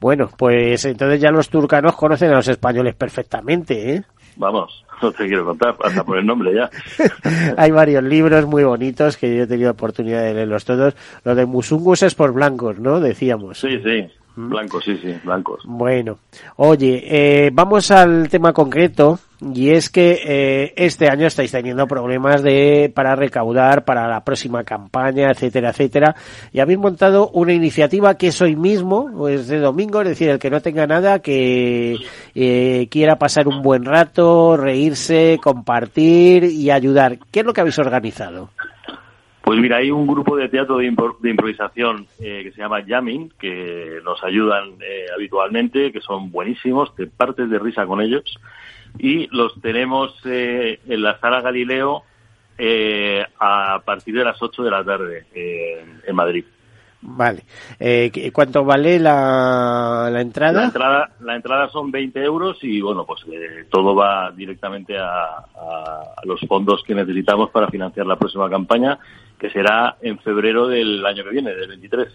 Bueno, pues entonces ya los turcanos conocen a los españoles perfectamente, ¿eh? Vamos, no te quiero contar, hasta por el nombre ya. Hay varios libros muy bonitos que yo he tenido oportunidad de leerlos todos. Lo de Musungus es por blancos, ¿no? Decíamos. Sí, sí. Blancos, sí, sí, blancos. Bueno, oye, eh, vamos al tema concreto y es que eh, este año estáis teniendo problemas de para recaudar para la próxima campaña, etcétera, etcétera, y habéis montado una iniciativa que es hoy mismo, pues de domingo, es decir, el que no tenga nada, que eh, quiera pasar un buen rato, reírse, compartir y ayudar. ¿Qué es lo que habéis organizado? Pues mira, hay un grupo de teatro de, improvisación eh, que se llama Jamming, que nos ayudan eh, habitualmente, que son buenísimos, te partes de risa con ellos, y los tenemos eh, en la sala Galileo a partir de las 8 de la tarde en Madrid. Vale. Eh, ¿Cuánto vale la, la, entrada? La entrada, la entrada son 20 euros y bueno, pues eh, todo va directamente a, a, los fondos que necesitamos para financiar la próxima campaña, que será en febrero del año que viene, del 23.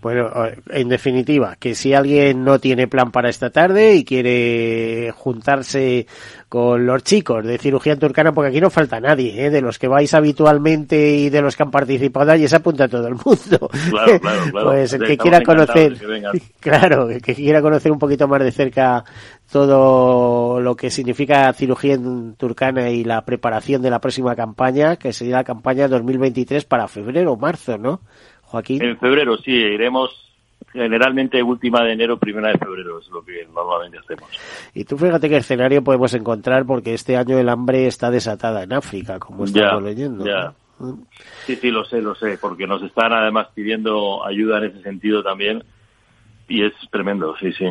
Bueno, en definitiva, que si alguien no tiene plan para esta tarde y quiere juntarse con los chicos de cirugía turcana, porque aquí no falta nadie, ¿eh? de los que vais habitualmente y de los que han participado, y se apunta todo el mundo. Claro, claro, claro. Pues el que quiera conocer, claro, el que quiera conocer un poquito más de cerca todo lo que significa cirugía turcana y la preparación de la próxima campaña, que sería la campaña 2023 para febrero o marzo, ¿no, Joaquín? En febrero, sí, iremos generalmente última de enero, primera de febrero, es lo que normalmente hacemos. Y tú fíjate qué escenario podemos encontrar porque este año el hambre está desatada en África, como estamos leyendo. Ya. Sí, sí, lo sé, lo sé, porque nos están además pidiendo ayuda en ese sentido también y es tremendo, sí, sí.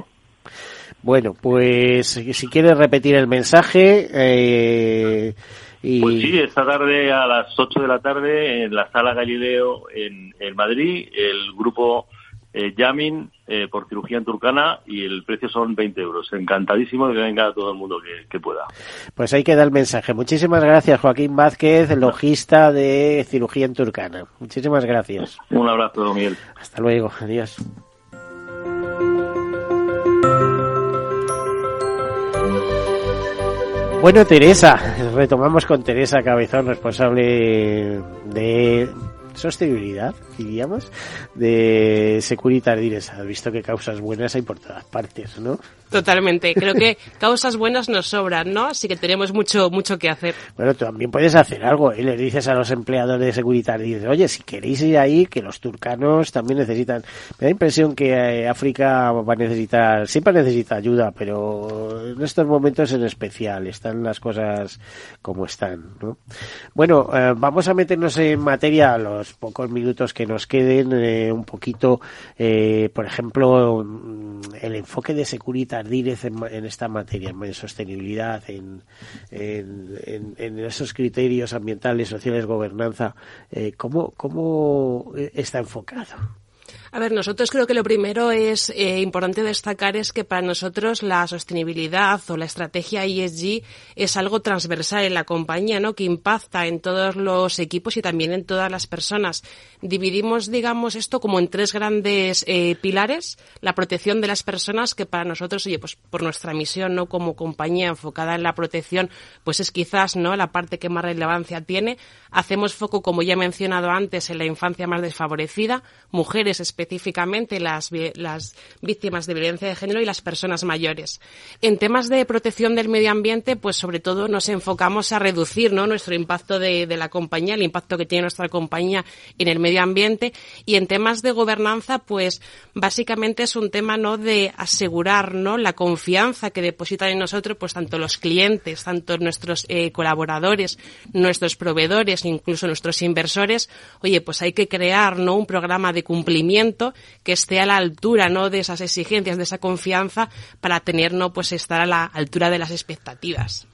Bueno, pues si quieres repetir el mensaje. Eh, y... Pues sí, esta tarde a las 8 de la tarde en la Sala Galileo en, en Madrid, el grupo eh, llamen eh, por cirugía en Turcana y el precio son 20 euros. Encantadísimo de que venga todo el mundo que, pueda. Pues ahí queda el mensaje. Muchísimas gracias, Joaquín Vázquez, logista de cirugía en Turcana. Muchísimas gracias. Un abrazo, Miguel. Hasta luego. Adiós. Bueno, Teresa, retomamos con Teresa Cabezón, responsable de sostenibilidad, diríamos, de Securitas Dires. Has visto que causas buenas hay por todas partes, ¿no? Totalmente. Creo que causas buenas nos sobran, ¿no? Así que tenemos mucho, mucho que hacer. Bueno, también puedes hacer algo. ¿eh? Le dices a los empleados de Securitas Dires, oye, si queréis ir ahí, que los turcanos también necesitan. Me da impresión que eh, África va a necesitar, siempre necesita ayuda, pero en estos momentos en especial están las cosas como están, ¿no? Bueno, eh, vamos a meternos en materia los pocos minutos que nos queden, eh, un poquito, eh, por ejemplo, mm, el enfoque de Securitas Direct en, esta materia, en sostenibilidad, en, en, esos criterios ambientales, sociales, gobernanza, eh, ¿cómo, ¿cómo está enfocado? A ver, nosotros creo que lo primero es eh, importante destacar es que para nosotros la sostenibilidad o la estrategia ESG es algo transversal en la compañía, ¿no? Que impacta en todos los equipos y también en todas las personas. Dividimos, digamos, esto como en tres grandes eh, pilares. La protección de las personas, que para nosotros, oye, pues por nuestra misión, ¿no? Como compañía enfocada en la protección, pues es quizás, ¿no? La parte que más relevancia tiene. Hacemos foco, como ya he mencionado antes, en la infancia más desfavorecida, mujeres específicamente las, las víctimas de violencia de género y las personas mayores. En temas de protección del medio ambiente, pues sobre todo nos enfocamos a reducir ¿no? nuestro impacto de, la compañía, el impacto que tiene nuestra compañía en el medio ambiente. Y en temas de gobernanza, pues básicamente es un tema no de asegurar ¿no? la confianza que depositan en nosotros, pues tanto los clientes, tanto nuestros eh, colaboradores, nuestros proveedores, incluso nuestros inversores. Oye, pues hay que crear ¿no? un programa de cumplimiento que esté a la altura, ¿no? De esas exigencias, de esa confianza para tener, ¿no? Pues estar a la altura de las expectativas.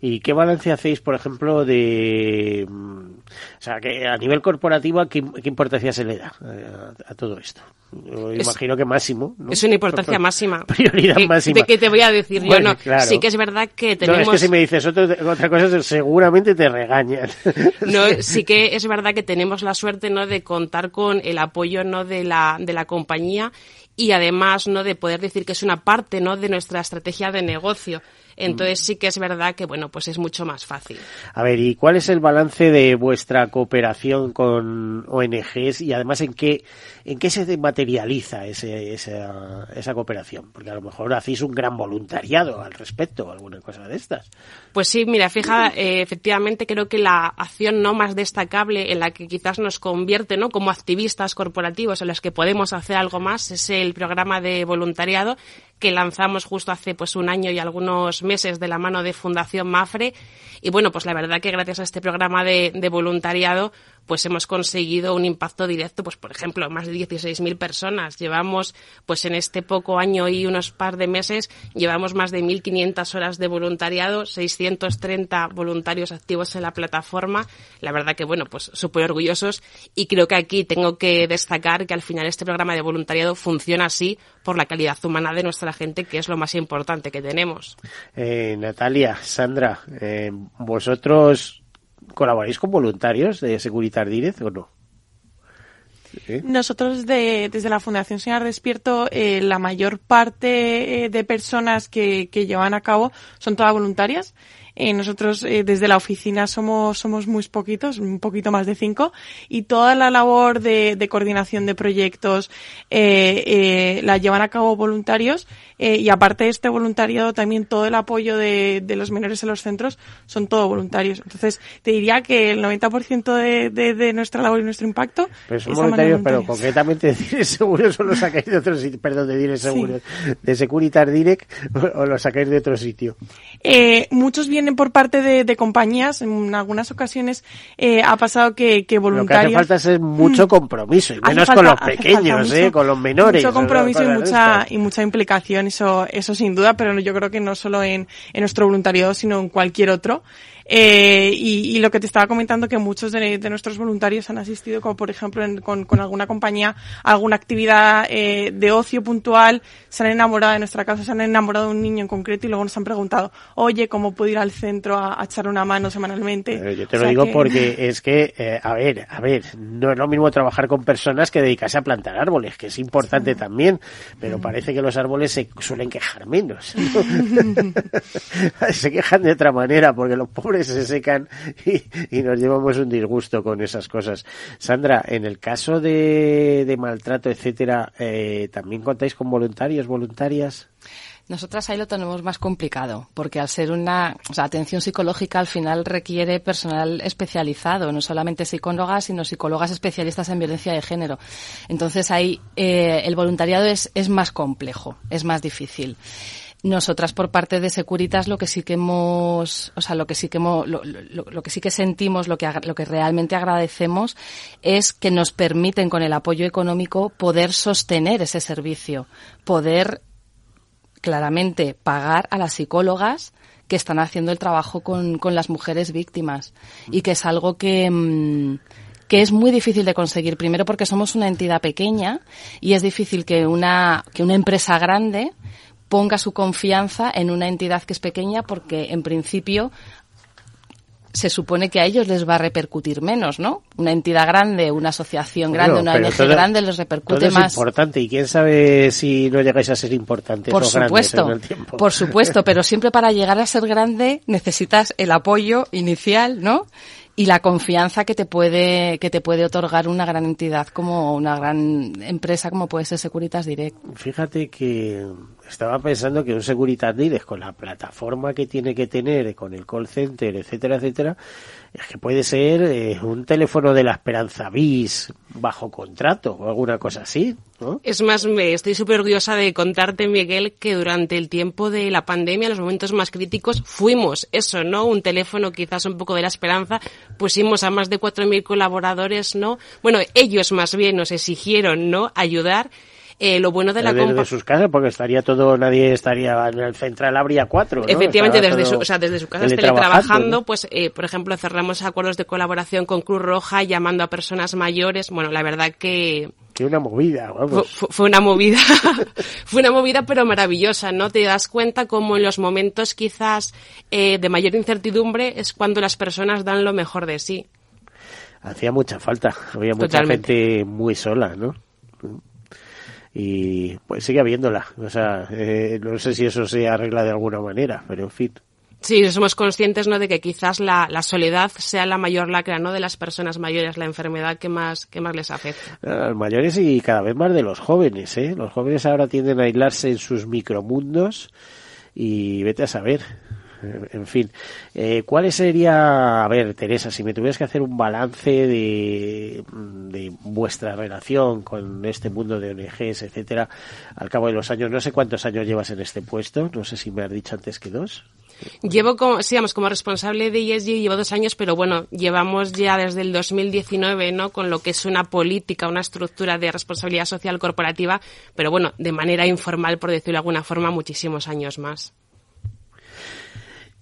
¿Y qué balance hacéis, por ejemplo, de, mm, o sea, que a nivel corporativo, qué, importancia se le da eh, a, todo esto? imagino que máximo. Es una importancia máxima. Prioridad máxima. ¿De qué te voy a decir yo? No, sí que es verdad que tenemos... No, es que si me dices otra cosa, seguramente te regañan. No, sí que es verdad que tenemos la suerte, ¿no?, de contar con el apoyo, ¿no?, de la, de la compañía y además, ¿no?, de poder decir que es una parte, ¿no?, de nuestra estrategia de negocio. Entonces sí que es verdad que, bueno, pues es mucho más fácil. A ver, ¿y cuál es el balance de vuestra cooperación con ONGs y además en qué, en qué se materializa ese, esa, esa cooperación? Porque a lo mejor hacéis un gran voluntariado al respecto, alguna cosa de estas. Pues sí, mira, fija, eh, efectivamente creo que la acción no más destacable en la que quizás nos convierte, ¿no? Como activistas corporativos en los que podemos hacer algo más es el programa de voluntariado que lanzamos justo hace pues un año y algunos meses de la mano de Fundación Mafre. Y bueno, pues la verdad que gracias a este programa de, de voluntariado pues hemos conseguido un impacto directo, pues por ejemplo, más de 16.000 personas. Llevamos, pues en este poco año y unos par de meses, llevamos más de 1.500 horas de voluntariado, 630 voluntarios activos en la plataforma. La verdad que, bueno, pues súper orgullosos y creo que aquí tengo que destacar que al final este programa de voluntariado funciona así por la calidad humana de nuestra gente, que es lo más importante que tenemos. Eh, Natalia, Sandra, eh, vosotros ¿Colaboráis con voluntarios de Securitar Direct o no? Nosotros desde la Fundación Señor Despierto, eh, la mayor parte eh, de personas que, que llevan a cabo son todas voluntarias. Eh, nosotros eh, desde la oficina somos, somos muy poquitos, un poquito más de cinco, y toda la labor de, de coordinación de proyectos eh, eh la llevan a cabo voluntarios y aparte de este voluntariado también todo el apoyo de, de, los menores en los centros son todo voluntarios. Entonces te diría que el 90% de, de, de nuestra labor y nuestro impacto pero son voluntarios, pero concretamente de Seguros o lo sacáis de otro sitio, perdón, de Direct Seguros, sí. de Securitar Direct o, o lo sacáis de otro sitio. Muchos vienen por parte de, de compañías. En algunas ocasiones eh, ha pasado que, que voluntarios... Lo que hace falta es mucho compromiso, y menos falta, con los pequeños, eh, con los menores. Mucho compromiso y mucha, y mucha implicación, eso, eso sin duda, pero yo creo que no solo en, en nuestro voluntariado, sino en cualquier otro. Eh, y, y, lo que te estaba comentando, que muchos de, de nuestros voluntarios han asistido, como por ejemplo en, con, con, alguna compañía, alguna actividad eh, de ocio puntual, se han enamorado de nuestra casa, se han enamorado de un niño en concreto y luego nos han preguntado, oye, ¿cómo puedo ir al centro a, a echar una mano semanalmente? Eh, yo te o lo digo que... porque es que, eh, a ver, a ver, no es lo mismo trabajar con personas que dedicarse a plantar árboles, que es importante sí. también, pero mm. parece que los árboles se suelen quejar menos. ¿no? se quejan de otra manera porque los pobres se secan y, nos llevamos un disgusto con esas cosas. Sandra, en el caso de, de maltrato, etcétera, eh, ¿también contáis con voluntarios, voluntarias? Nosotras ahí lo tenemos más complicado, porque al ser una atención psicológica al final requiere personal especializado, no solamente psicólogas, sino psicólogas especialistas en violencia de género. Entonces ahí eh, el voluntariado es, es más complejo, es más difícil. Nosotras por parte de Securitas lo que sí que hemos, o sea, lo que sí que hemos, lo, que sí que sentimos, lo que, lo que realmente agradecemos es que nos permiten con el apoyo económico poder sostener ese servicio, poder claramente pagar a las psicólogas que están haciendo el trabajo con, con las mujeres víctimas y que es algo que, mmm, que es muy difícil de conseguir. Primero porque somos una entidad pequeña y es difícil que una, que una empresa grande ponga su confianza en una entidad que es pequeña porque en principio se supone que a ellos les va a repercutir menos, ¿no? Una entidad grande, una asociación grande, bueno, una ONG todo, grande les repercute todo más. Es importante y quién sabe si no llegáis a ser importantes por o supuesto, grandes en el tiempo. Por supuesto, pero siempre para llegar a ser grande necesitas el apoyo inicial, ¿no? Y la confianza que te puede que te puede otorgar una gran entidad como una gran empresa como puede ser Securitas Direct. Fíjate que estaba pensando que un Securitas Direct con la plataforma que tiene que tener con el call center, etcétera, etcétera, es que puede ser eh, un teléfono de la Esperanza Bis bajo contrato o alguna cosa así. Es más, me estoy súper orgullosa de contarte, Miguel, que durante el tiempo de la pandemia, los momentos más críticos, fuimos eso, ¿no? Un teléfono quizás un poco de la esperanza, pusimos a más de 4.000 colaboradores, ¿no? Bueno, ellos más bien nos exigieron, ¿no? Ayudar eh, lo bueno de la desde sus casas, porque estaría todo, nadie estaría en el central, habría cuatro. ¿no? Efectivamente, desde su, o sea, desde su casa teletrabajando, ¿no? pues, eh, por ejemplo, cerramos acuerdos de colaboración con Cruz Roja, llamando a personas mayores. Bueno, la verdad que que una movida, vamos. Fue, fue una movida, fue una movida pero maravillosa, ¿no? Te das cuenta como en los momentos quizás eh, de mayor incertidumbre es cuando las personas dan lo mejor de sí. Hacía mucha falta, había mucha Totalmente. gente muy sola, ¿no? Y pues sigue habiéndola. O sea, eh, no sé si eso se arregla de alguna manera, pero en fin. Sí, somos conscientes ¿no? de que quizás la, la, soledad sea la mayor lacra ¿no? de las personas mayores, la enfermedad que más, que más les afecta. Los mayores y cada vez más de los jóvenes. ¿eh? Los jóvenes ahora tienden a aislarse en sus micromundos y vete a saber. En fin, eh, ¿cuál sería, a ver, Teresa, si me tuvieras que hacer un balance de vuestra relación con este mundo de ONGs, etcétera, al cabo de los años, no sé cuántos años llevas en este puesto, no sé si me has dicho antes que dos. Llevo como, digamos, como responsable de ESG llevo dos años, pero bueno, llevamos ya desde el 2019, ¿no? Con lo que es una política, una estructura de responsabilidad social corporativa, pero bueno, de manera informal, por decirlo de alguna forma, muchísimos años más.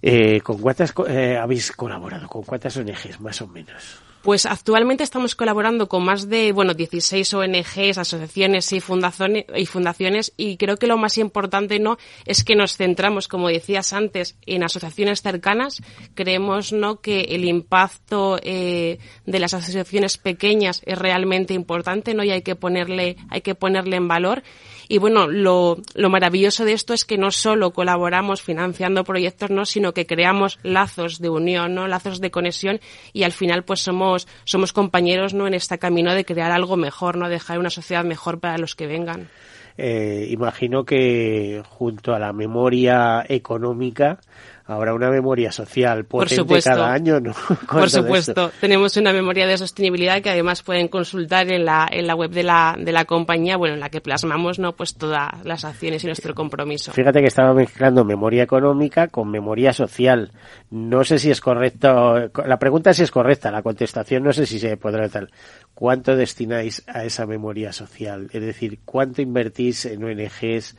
Eh, ¿Con cuántas eh, habéis colaborado? ¿Con cuántas ONGs, más o menos? Pues actualmente estamos colaborando con más de, bueno, 16 ONGs, asociaciones y fundaciones, y fundaciones y creo que lo más importante, ¿no?, es que nos centramos, como decías antes, en asociaciones cercanas. Creemos, ¿no?, que el impacto eh, de las asociaciones pequeñas es realmente importante, ¿no?, y hay que ponerle, hay que ponerle en valor. Y bueno, lo, lo maravilloso de esto es que no solo colaboramos financiando proyectos, ¿no? sino que creamos lazos de unión, ¿no? lazos de conexión y al final pues somos, somos compañeros ¿no? en este camino de crear algo mejor, ¿no? dejar una sociedad mejor para los que vengan. Eh, imagino que junto a la memoria económica habrá una memoria social potente Por supuesto. cada año, ¿no? Por supuesto. Tenemos una memoria de sostenibilidad que además pueden consultar en la, en la web de la, de la compañía, bueno, en la que plasmamos, ¿no? Pues todas las acciones y nuestro compromiso. Fíjate que estaba mezclando memoria económica con memoria social. No sé si es correcto, la pregunta es si es correcta, la contestación no sé si se podrá tal. ¿Cuánto destináis a esa memoria social? Es decir, ¿cuánto invertís en ONGs,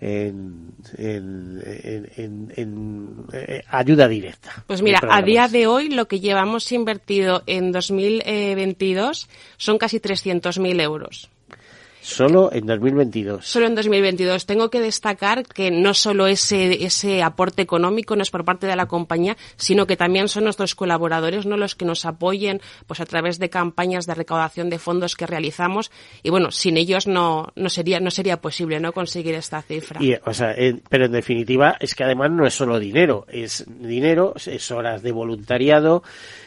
en, en, en, en eh, ayuda directa? Pues mira, a día de hoy lo que llevamos invertido en 2022 son casi 300.000 euros. Solo en 2022. Solo en 2022. Tengo que destacar que no solo ese, ese aporte económico no es por parte de la compañía, sino que también son nuestros colaboradores, no los que nos apoyen pues a través de campañas de recaudación de fondos que realizamos. Y bueno, sin ellos no, no sería, no sería posible no conseguir esta cifra. Y, o sea, en, pero en definitiva es que además no es solo dinero, es dinero, es horas de voluntariado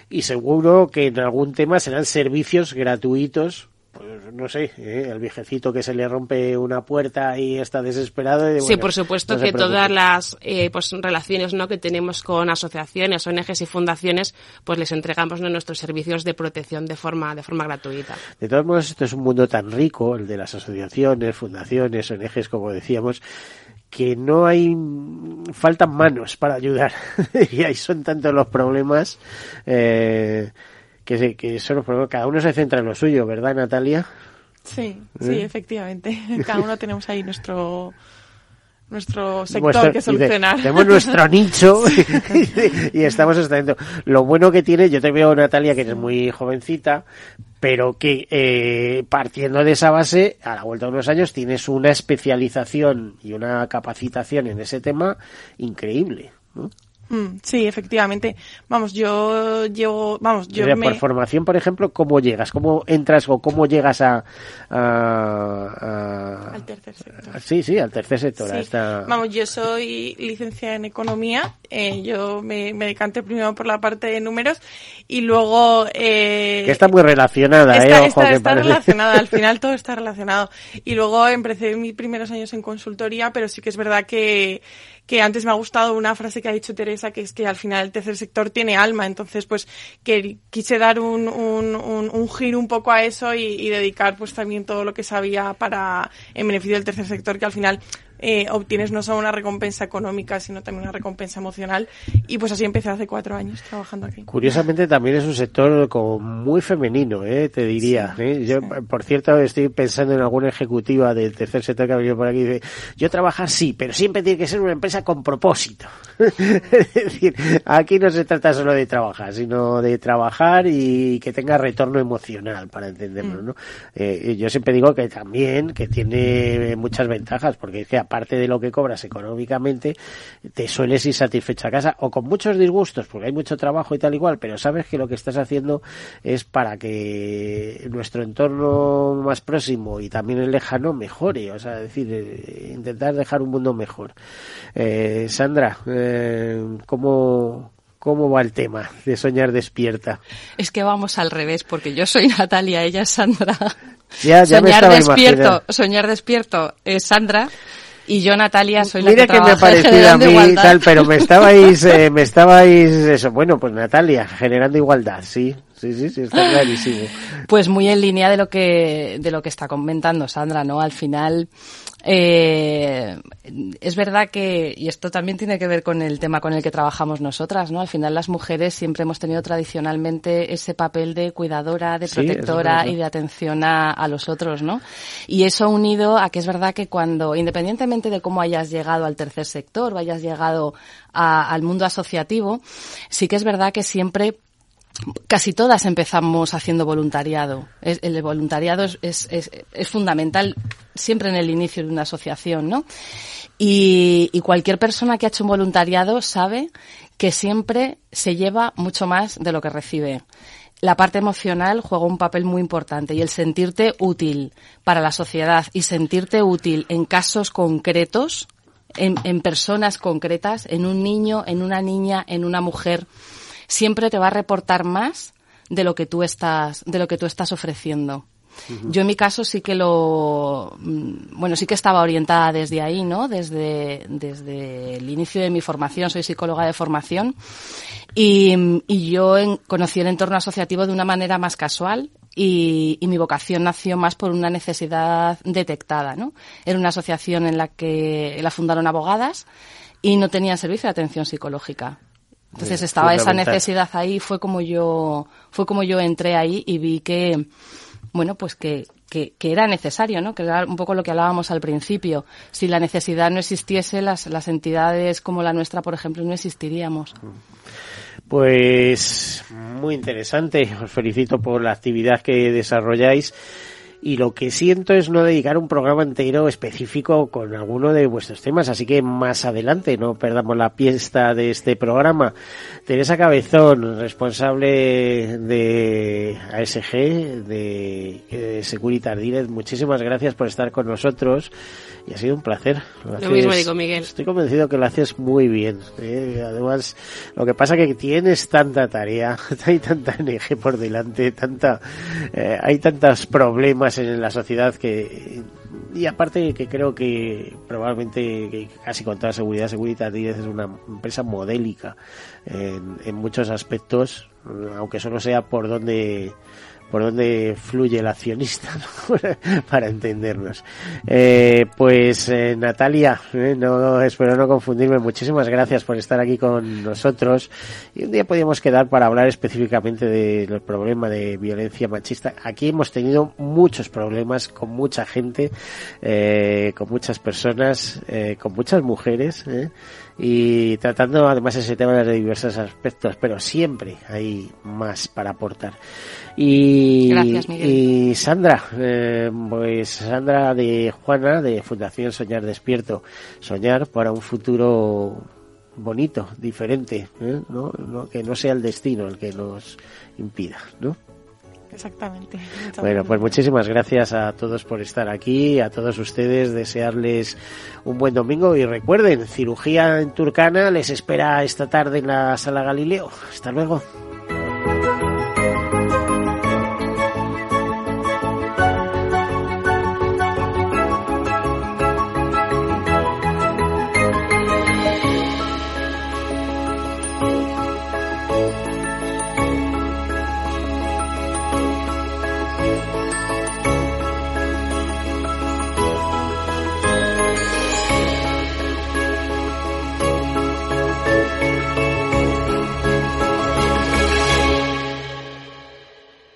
y seguro que en algún tema serán servicios gratuitos pues no sé, ¿eh? el viejecito que se le rompe una puerta y está desesperado. Y, bueno, sí, por supuesto no que todas las eh, pues, relaciones ¿no? que tenemos con asociaciones, ONGs y fundaciones, pues les entregamos ¿no? nuestros servicios de protección de forma, de forma gratuita. De todos modos, esto es un mundo tan rico, el de las asociaciones, fundaciones, ONGs, como decíamos, que no hay faltan manos para ayudar y ahí son tantos los problemas eh, que, se, que son los problemas cada uno se centra en lo suyo verdad Natalia Sí, sí, ¿Eh? efectivamente. Cada uno tenemos ahí nuestro nuestro sector Nuestro- que solucionar. tenemos nuestro nicho y, y estamos estando. Lo bueno que tiene, yo te veo Natalia que eres muy jovencita, pero que eh, partiendo de esa base, a la vuelta de unos años tienes una especialización y una capacitación en ese tema increíble. ¿no? Mm, sí, efectivamente. Vamos, yo llevo, vamos, yo Mira, me... Por formación, por ejemplo, ¿cómo llegas? ¿Cómo entras o cómo llegas a... a- a- Al tercer sector. Sí, sí, al tercer sector. Sí. esta- Vamos, yo soy licenciada en economía. eh, yo me, me decanté primero por la parte de números y luego. Eh, Que está muy relacionada, está, ¿eh? Ojo, está- que está relacionada, al final todo está relacionado. Y luego empecé mis primeros años en consultoría, pero sí que es verdad que, que antes me ha gustado una frase que ha dicho Teresa, que es que al final el tercer sector tiene alma. Entonces, pues, que quise dar un, un, un, un giro un poco a eso y, y dedicar pues también todo lo que sabía para, en beneficio del tercer sector, que al final eh, obtienes no solo una recompensa económica, sino también una recompensa emocional. Y pues así empecé hace cuatro años trabajando aquí. Curiosamente también es un sector como muy femenino, ¿eh? te diría. ¿eh? Yo, por cierto, estoy pensando en alguna ejecutiva del tercer sector que ha venido por aquí y dice, yo trabajar sí, pero siempre tiene que ser una empresa con propósito. es decir, aquí no se trata solo de trabajar, sino de trabajar y que tenga retorno emocional, para entenderlo, ¿no? Eh, yo siempre digo que también, que tiene muchas ventajas, porque es que aparte de lo que cobras económicamente, te sueles ir satisfecho a casa, o con muchos disgustos, porque hay mucho trabajo y tal igual, pero sabes que lo que estás haciendo es para que nuestro entorno más próximo y también el lejano mejore, o sea, decir, eh, intentar dejar un mundo mejor. Eh, Sandra, eh, ¿cómo, ¿Cómo va el tema de soñar despierta? Es que vamos al revés, porque yo soy Natalia, ella es Sandra. Ya, ya soñar despierto, soñar despierto es Sandra. Y yo, Natalia, soy la que, que me ha parecido a mí tal, pero me estabais, eh, me estabais, eso, bueno, pues Natalia, generando igualdad, sí, sí, sí, sí, está clarísimo. Pues muy en línea de lo que, de lo que está comentando Sandra, ¿no? Al final, eh, es verdad que, y esto también tiene que ver con el tema con el que trabajamos nosotras, ¿no? Al final las mujeres siempre hemos tenido tradicionalmente ese papel de cuidadora, de protectora y de atención a, los otros, ¿no? Y eso unido a que es verdad que cuando, independientemente de cómo hayas llegado al tercer sector o hayas llegado al mundo asociativo, sí que es verdad que siempre casi todas empezamos haciendo voluntariado. el voluntariado es, fundamental siempre en el inicio de una asociación, ¿no? Y, cualquier persona que ha hecho un voluntariado sabe que siempre se lleva mucho más de lo que recibe. La parte emocional juega un papel muy importante y el sentirte útil para la sociedad y sentirte útil en casos concretos, en personas concretas, en un niño, en una niña, en una mujer, siempre te va a reportar más de lo que tú estás, de lo que tú estás ofreciendo. Yo en mi caso sí que lo, mm, bueno, sí que estaba orientada desde ahí, ¿no? Desde, desde el inicio de mi formación, soy psicóloga de formación y, y yo conocí el entorno asociativo de una manera más casual y, y, mi vocación nació más por una necesidad detectada, ¿no? Era una asociación en la que la fundaron abogadas y no tenían servicio de atención psicológica. Entonces estaba esa necesidad ahí, fue como yo, fue como yo entré ahí y vi que, bueno, pues que, que, era necesario, ¿no? Que era un poco lo que hablábamos al principio. Si la necesidad no existiese, las, las entidades como la nuestra, por ejemplo, no existiríamos. Pues muy interesante. Os felicito por la actividad que desarrolláis y lo que siento es no dedicar un programa entero específico con alguno de vuestros temas, así que más adelante no perdamos la pista de este programa. Teresa Cabezón, responsable de ASG, de, Securitas Direct, muchísimas gracias por estar con nosotros y ha sido un placer. Lo, mismo digo, Miguel. Estoy convencido que lo haces muy bien. ¿eh? Además, lo que pasa que tienes tanta tarea, hay tanta NG por delante, tanta, eh, hay tantos problemas en la sociedad que y aparte que creo que probablemente casi con toda seguridad Securitas es una empresa modélica en, en muchos aspectos aunque solo sea por donde por dónde fluye el accionista, para entendernos. Eh, pues eh, Natalia, eh, no espero no confundirme, muchísimas gracias por estar aquí con nosotros. Y un día podríamos quedar para hablar específicamente del problema de violencia machista. Aquí hemos tenido muchos problemas con mucha gente, con muchas personas, con muchas mujeres y tratando además ese tema de diversos aspectos, pero siempre hay más para aportar. Y, y Sandra, eh, pues Sandra de Juana de Fundación Soñar Despierto, soñar para un futuro bonito, diferente, ¿eh? ¿no? que no sea el destino el que nos impida, ¿no? Exactamente. bueno, pues muchísimas gracias a todos por estar aquí, a todos ustedes, desearles un buen domingo y recuerden, cirugía en Turcana les espera esta tarde en la sala Galileo. Hasta luego.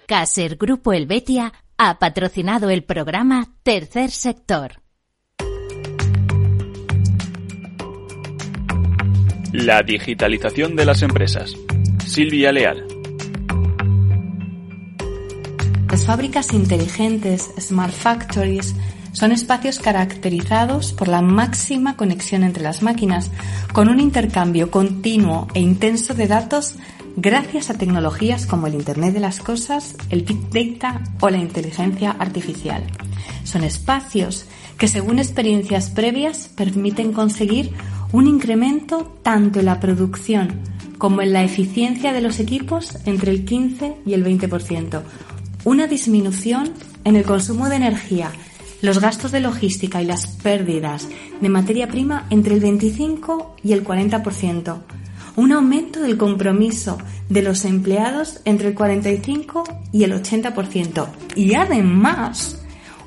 Caser Grupo Helvetia ha patrocinado el programa Tercer Sector. La digitalización de las empresas. Silvia Leal. Las fábricas inteligentes, smart factories, son espacios caracterizados por la máxima conexión entre las máquinas, con un intercambio continuo e intenso de datos gracias a tecnologías como el Internet de las Cosas, el Big Data o la inteligencia artificial. Son espacios que, según experiencias previas, permiten conseguir un incremento tanto en la producción como en la eficiencia de los equipos entre el 15 y el 20%, una disminución en el consumo de energía los gastos de logística y las pérdidas de materia prima entre el 25 y el 40%, un aumento del compromiso de los empleados entre el 45 y el 80% y además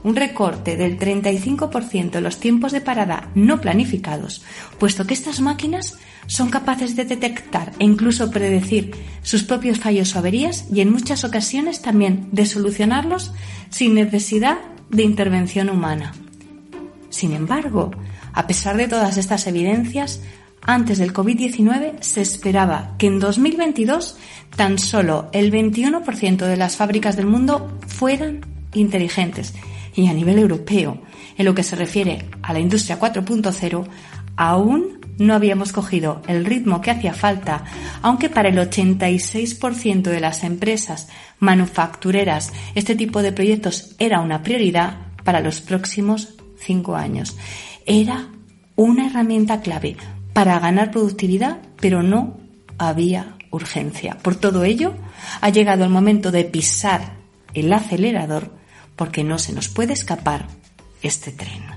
un recorte del 35% en los tiempos de parada no planificados, puesto que estas máquinas son capaces de detectar e incluso predecir sus propios fallos o averías y en muchas ocasiones también de solucionarlos sin necesidad de intervención humana. Sin embargo, a pesar de todas estas evidencias, antes del COVID-19 se esperaba que en 2022 tan solo el 21% de las fábricas del mundo fueran inteligentes y a nivel europeo, en lo que se refiere a la industria 4.0, aún no habíamos cogido el ritmo que hacía falta, aunque para el 86% de las empresas manufactureras este tipo de proyectos era una prioridad para los próximos cinco años. Era una herramienta clave para ganar productividad, pero no había urgencia. Por todo ello, ha llegado el momento de pisar el acelerador porque no se nos puede escapar este tren.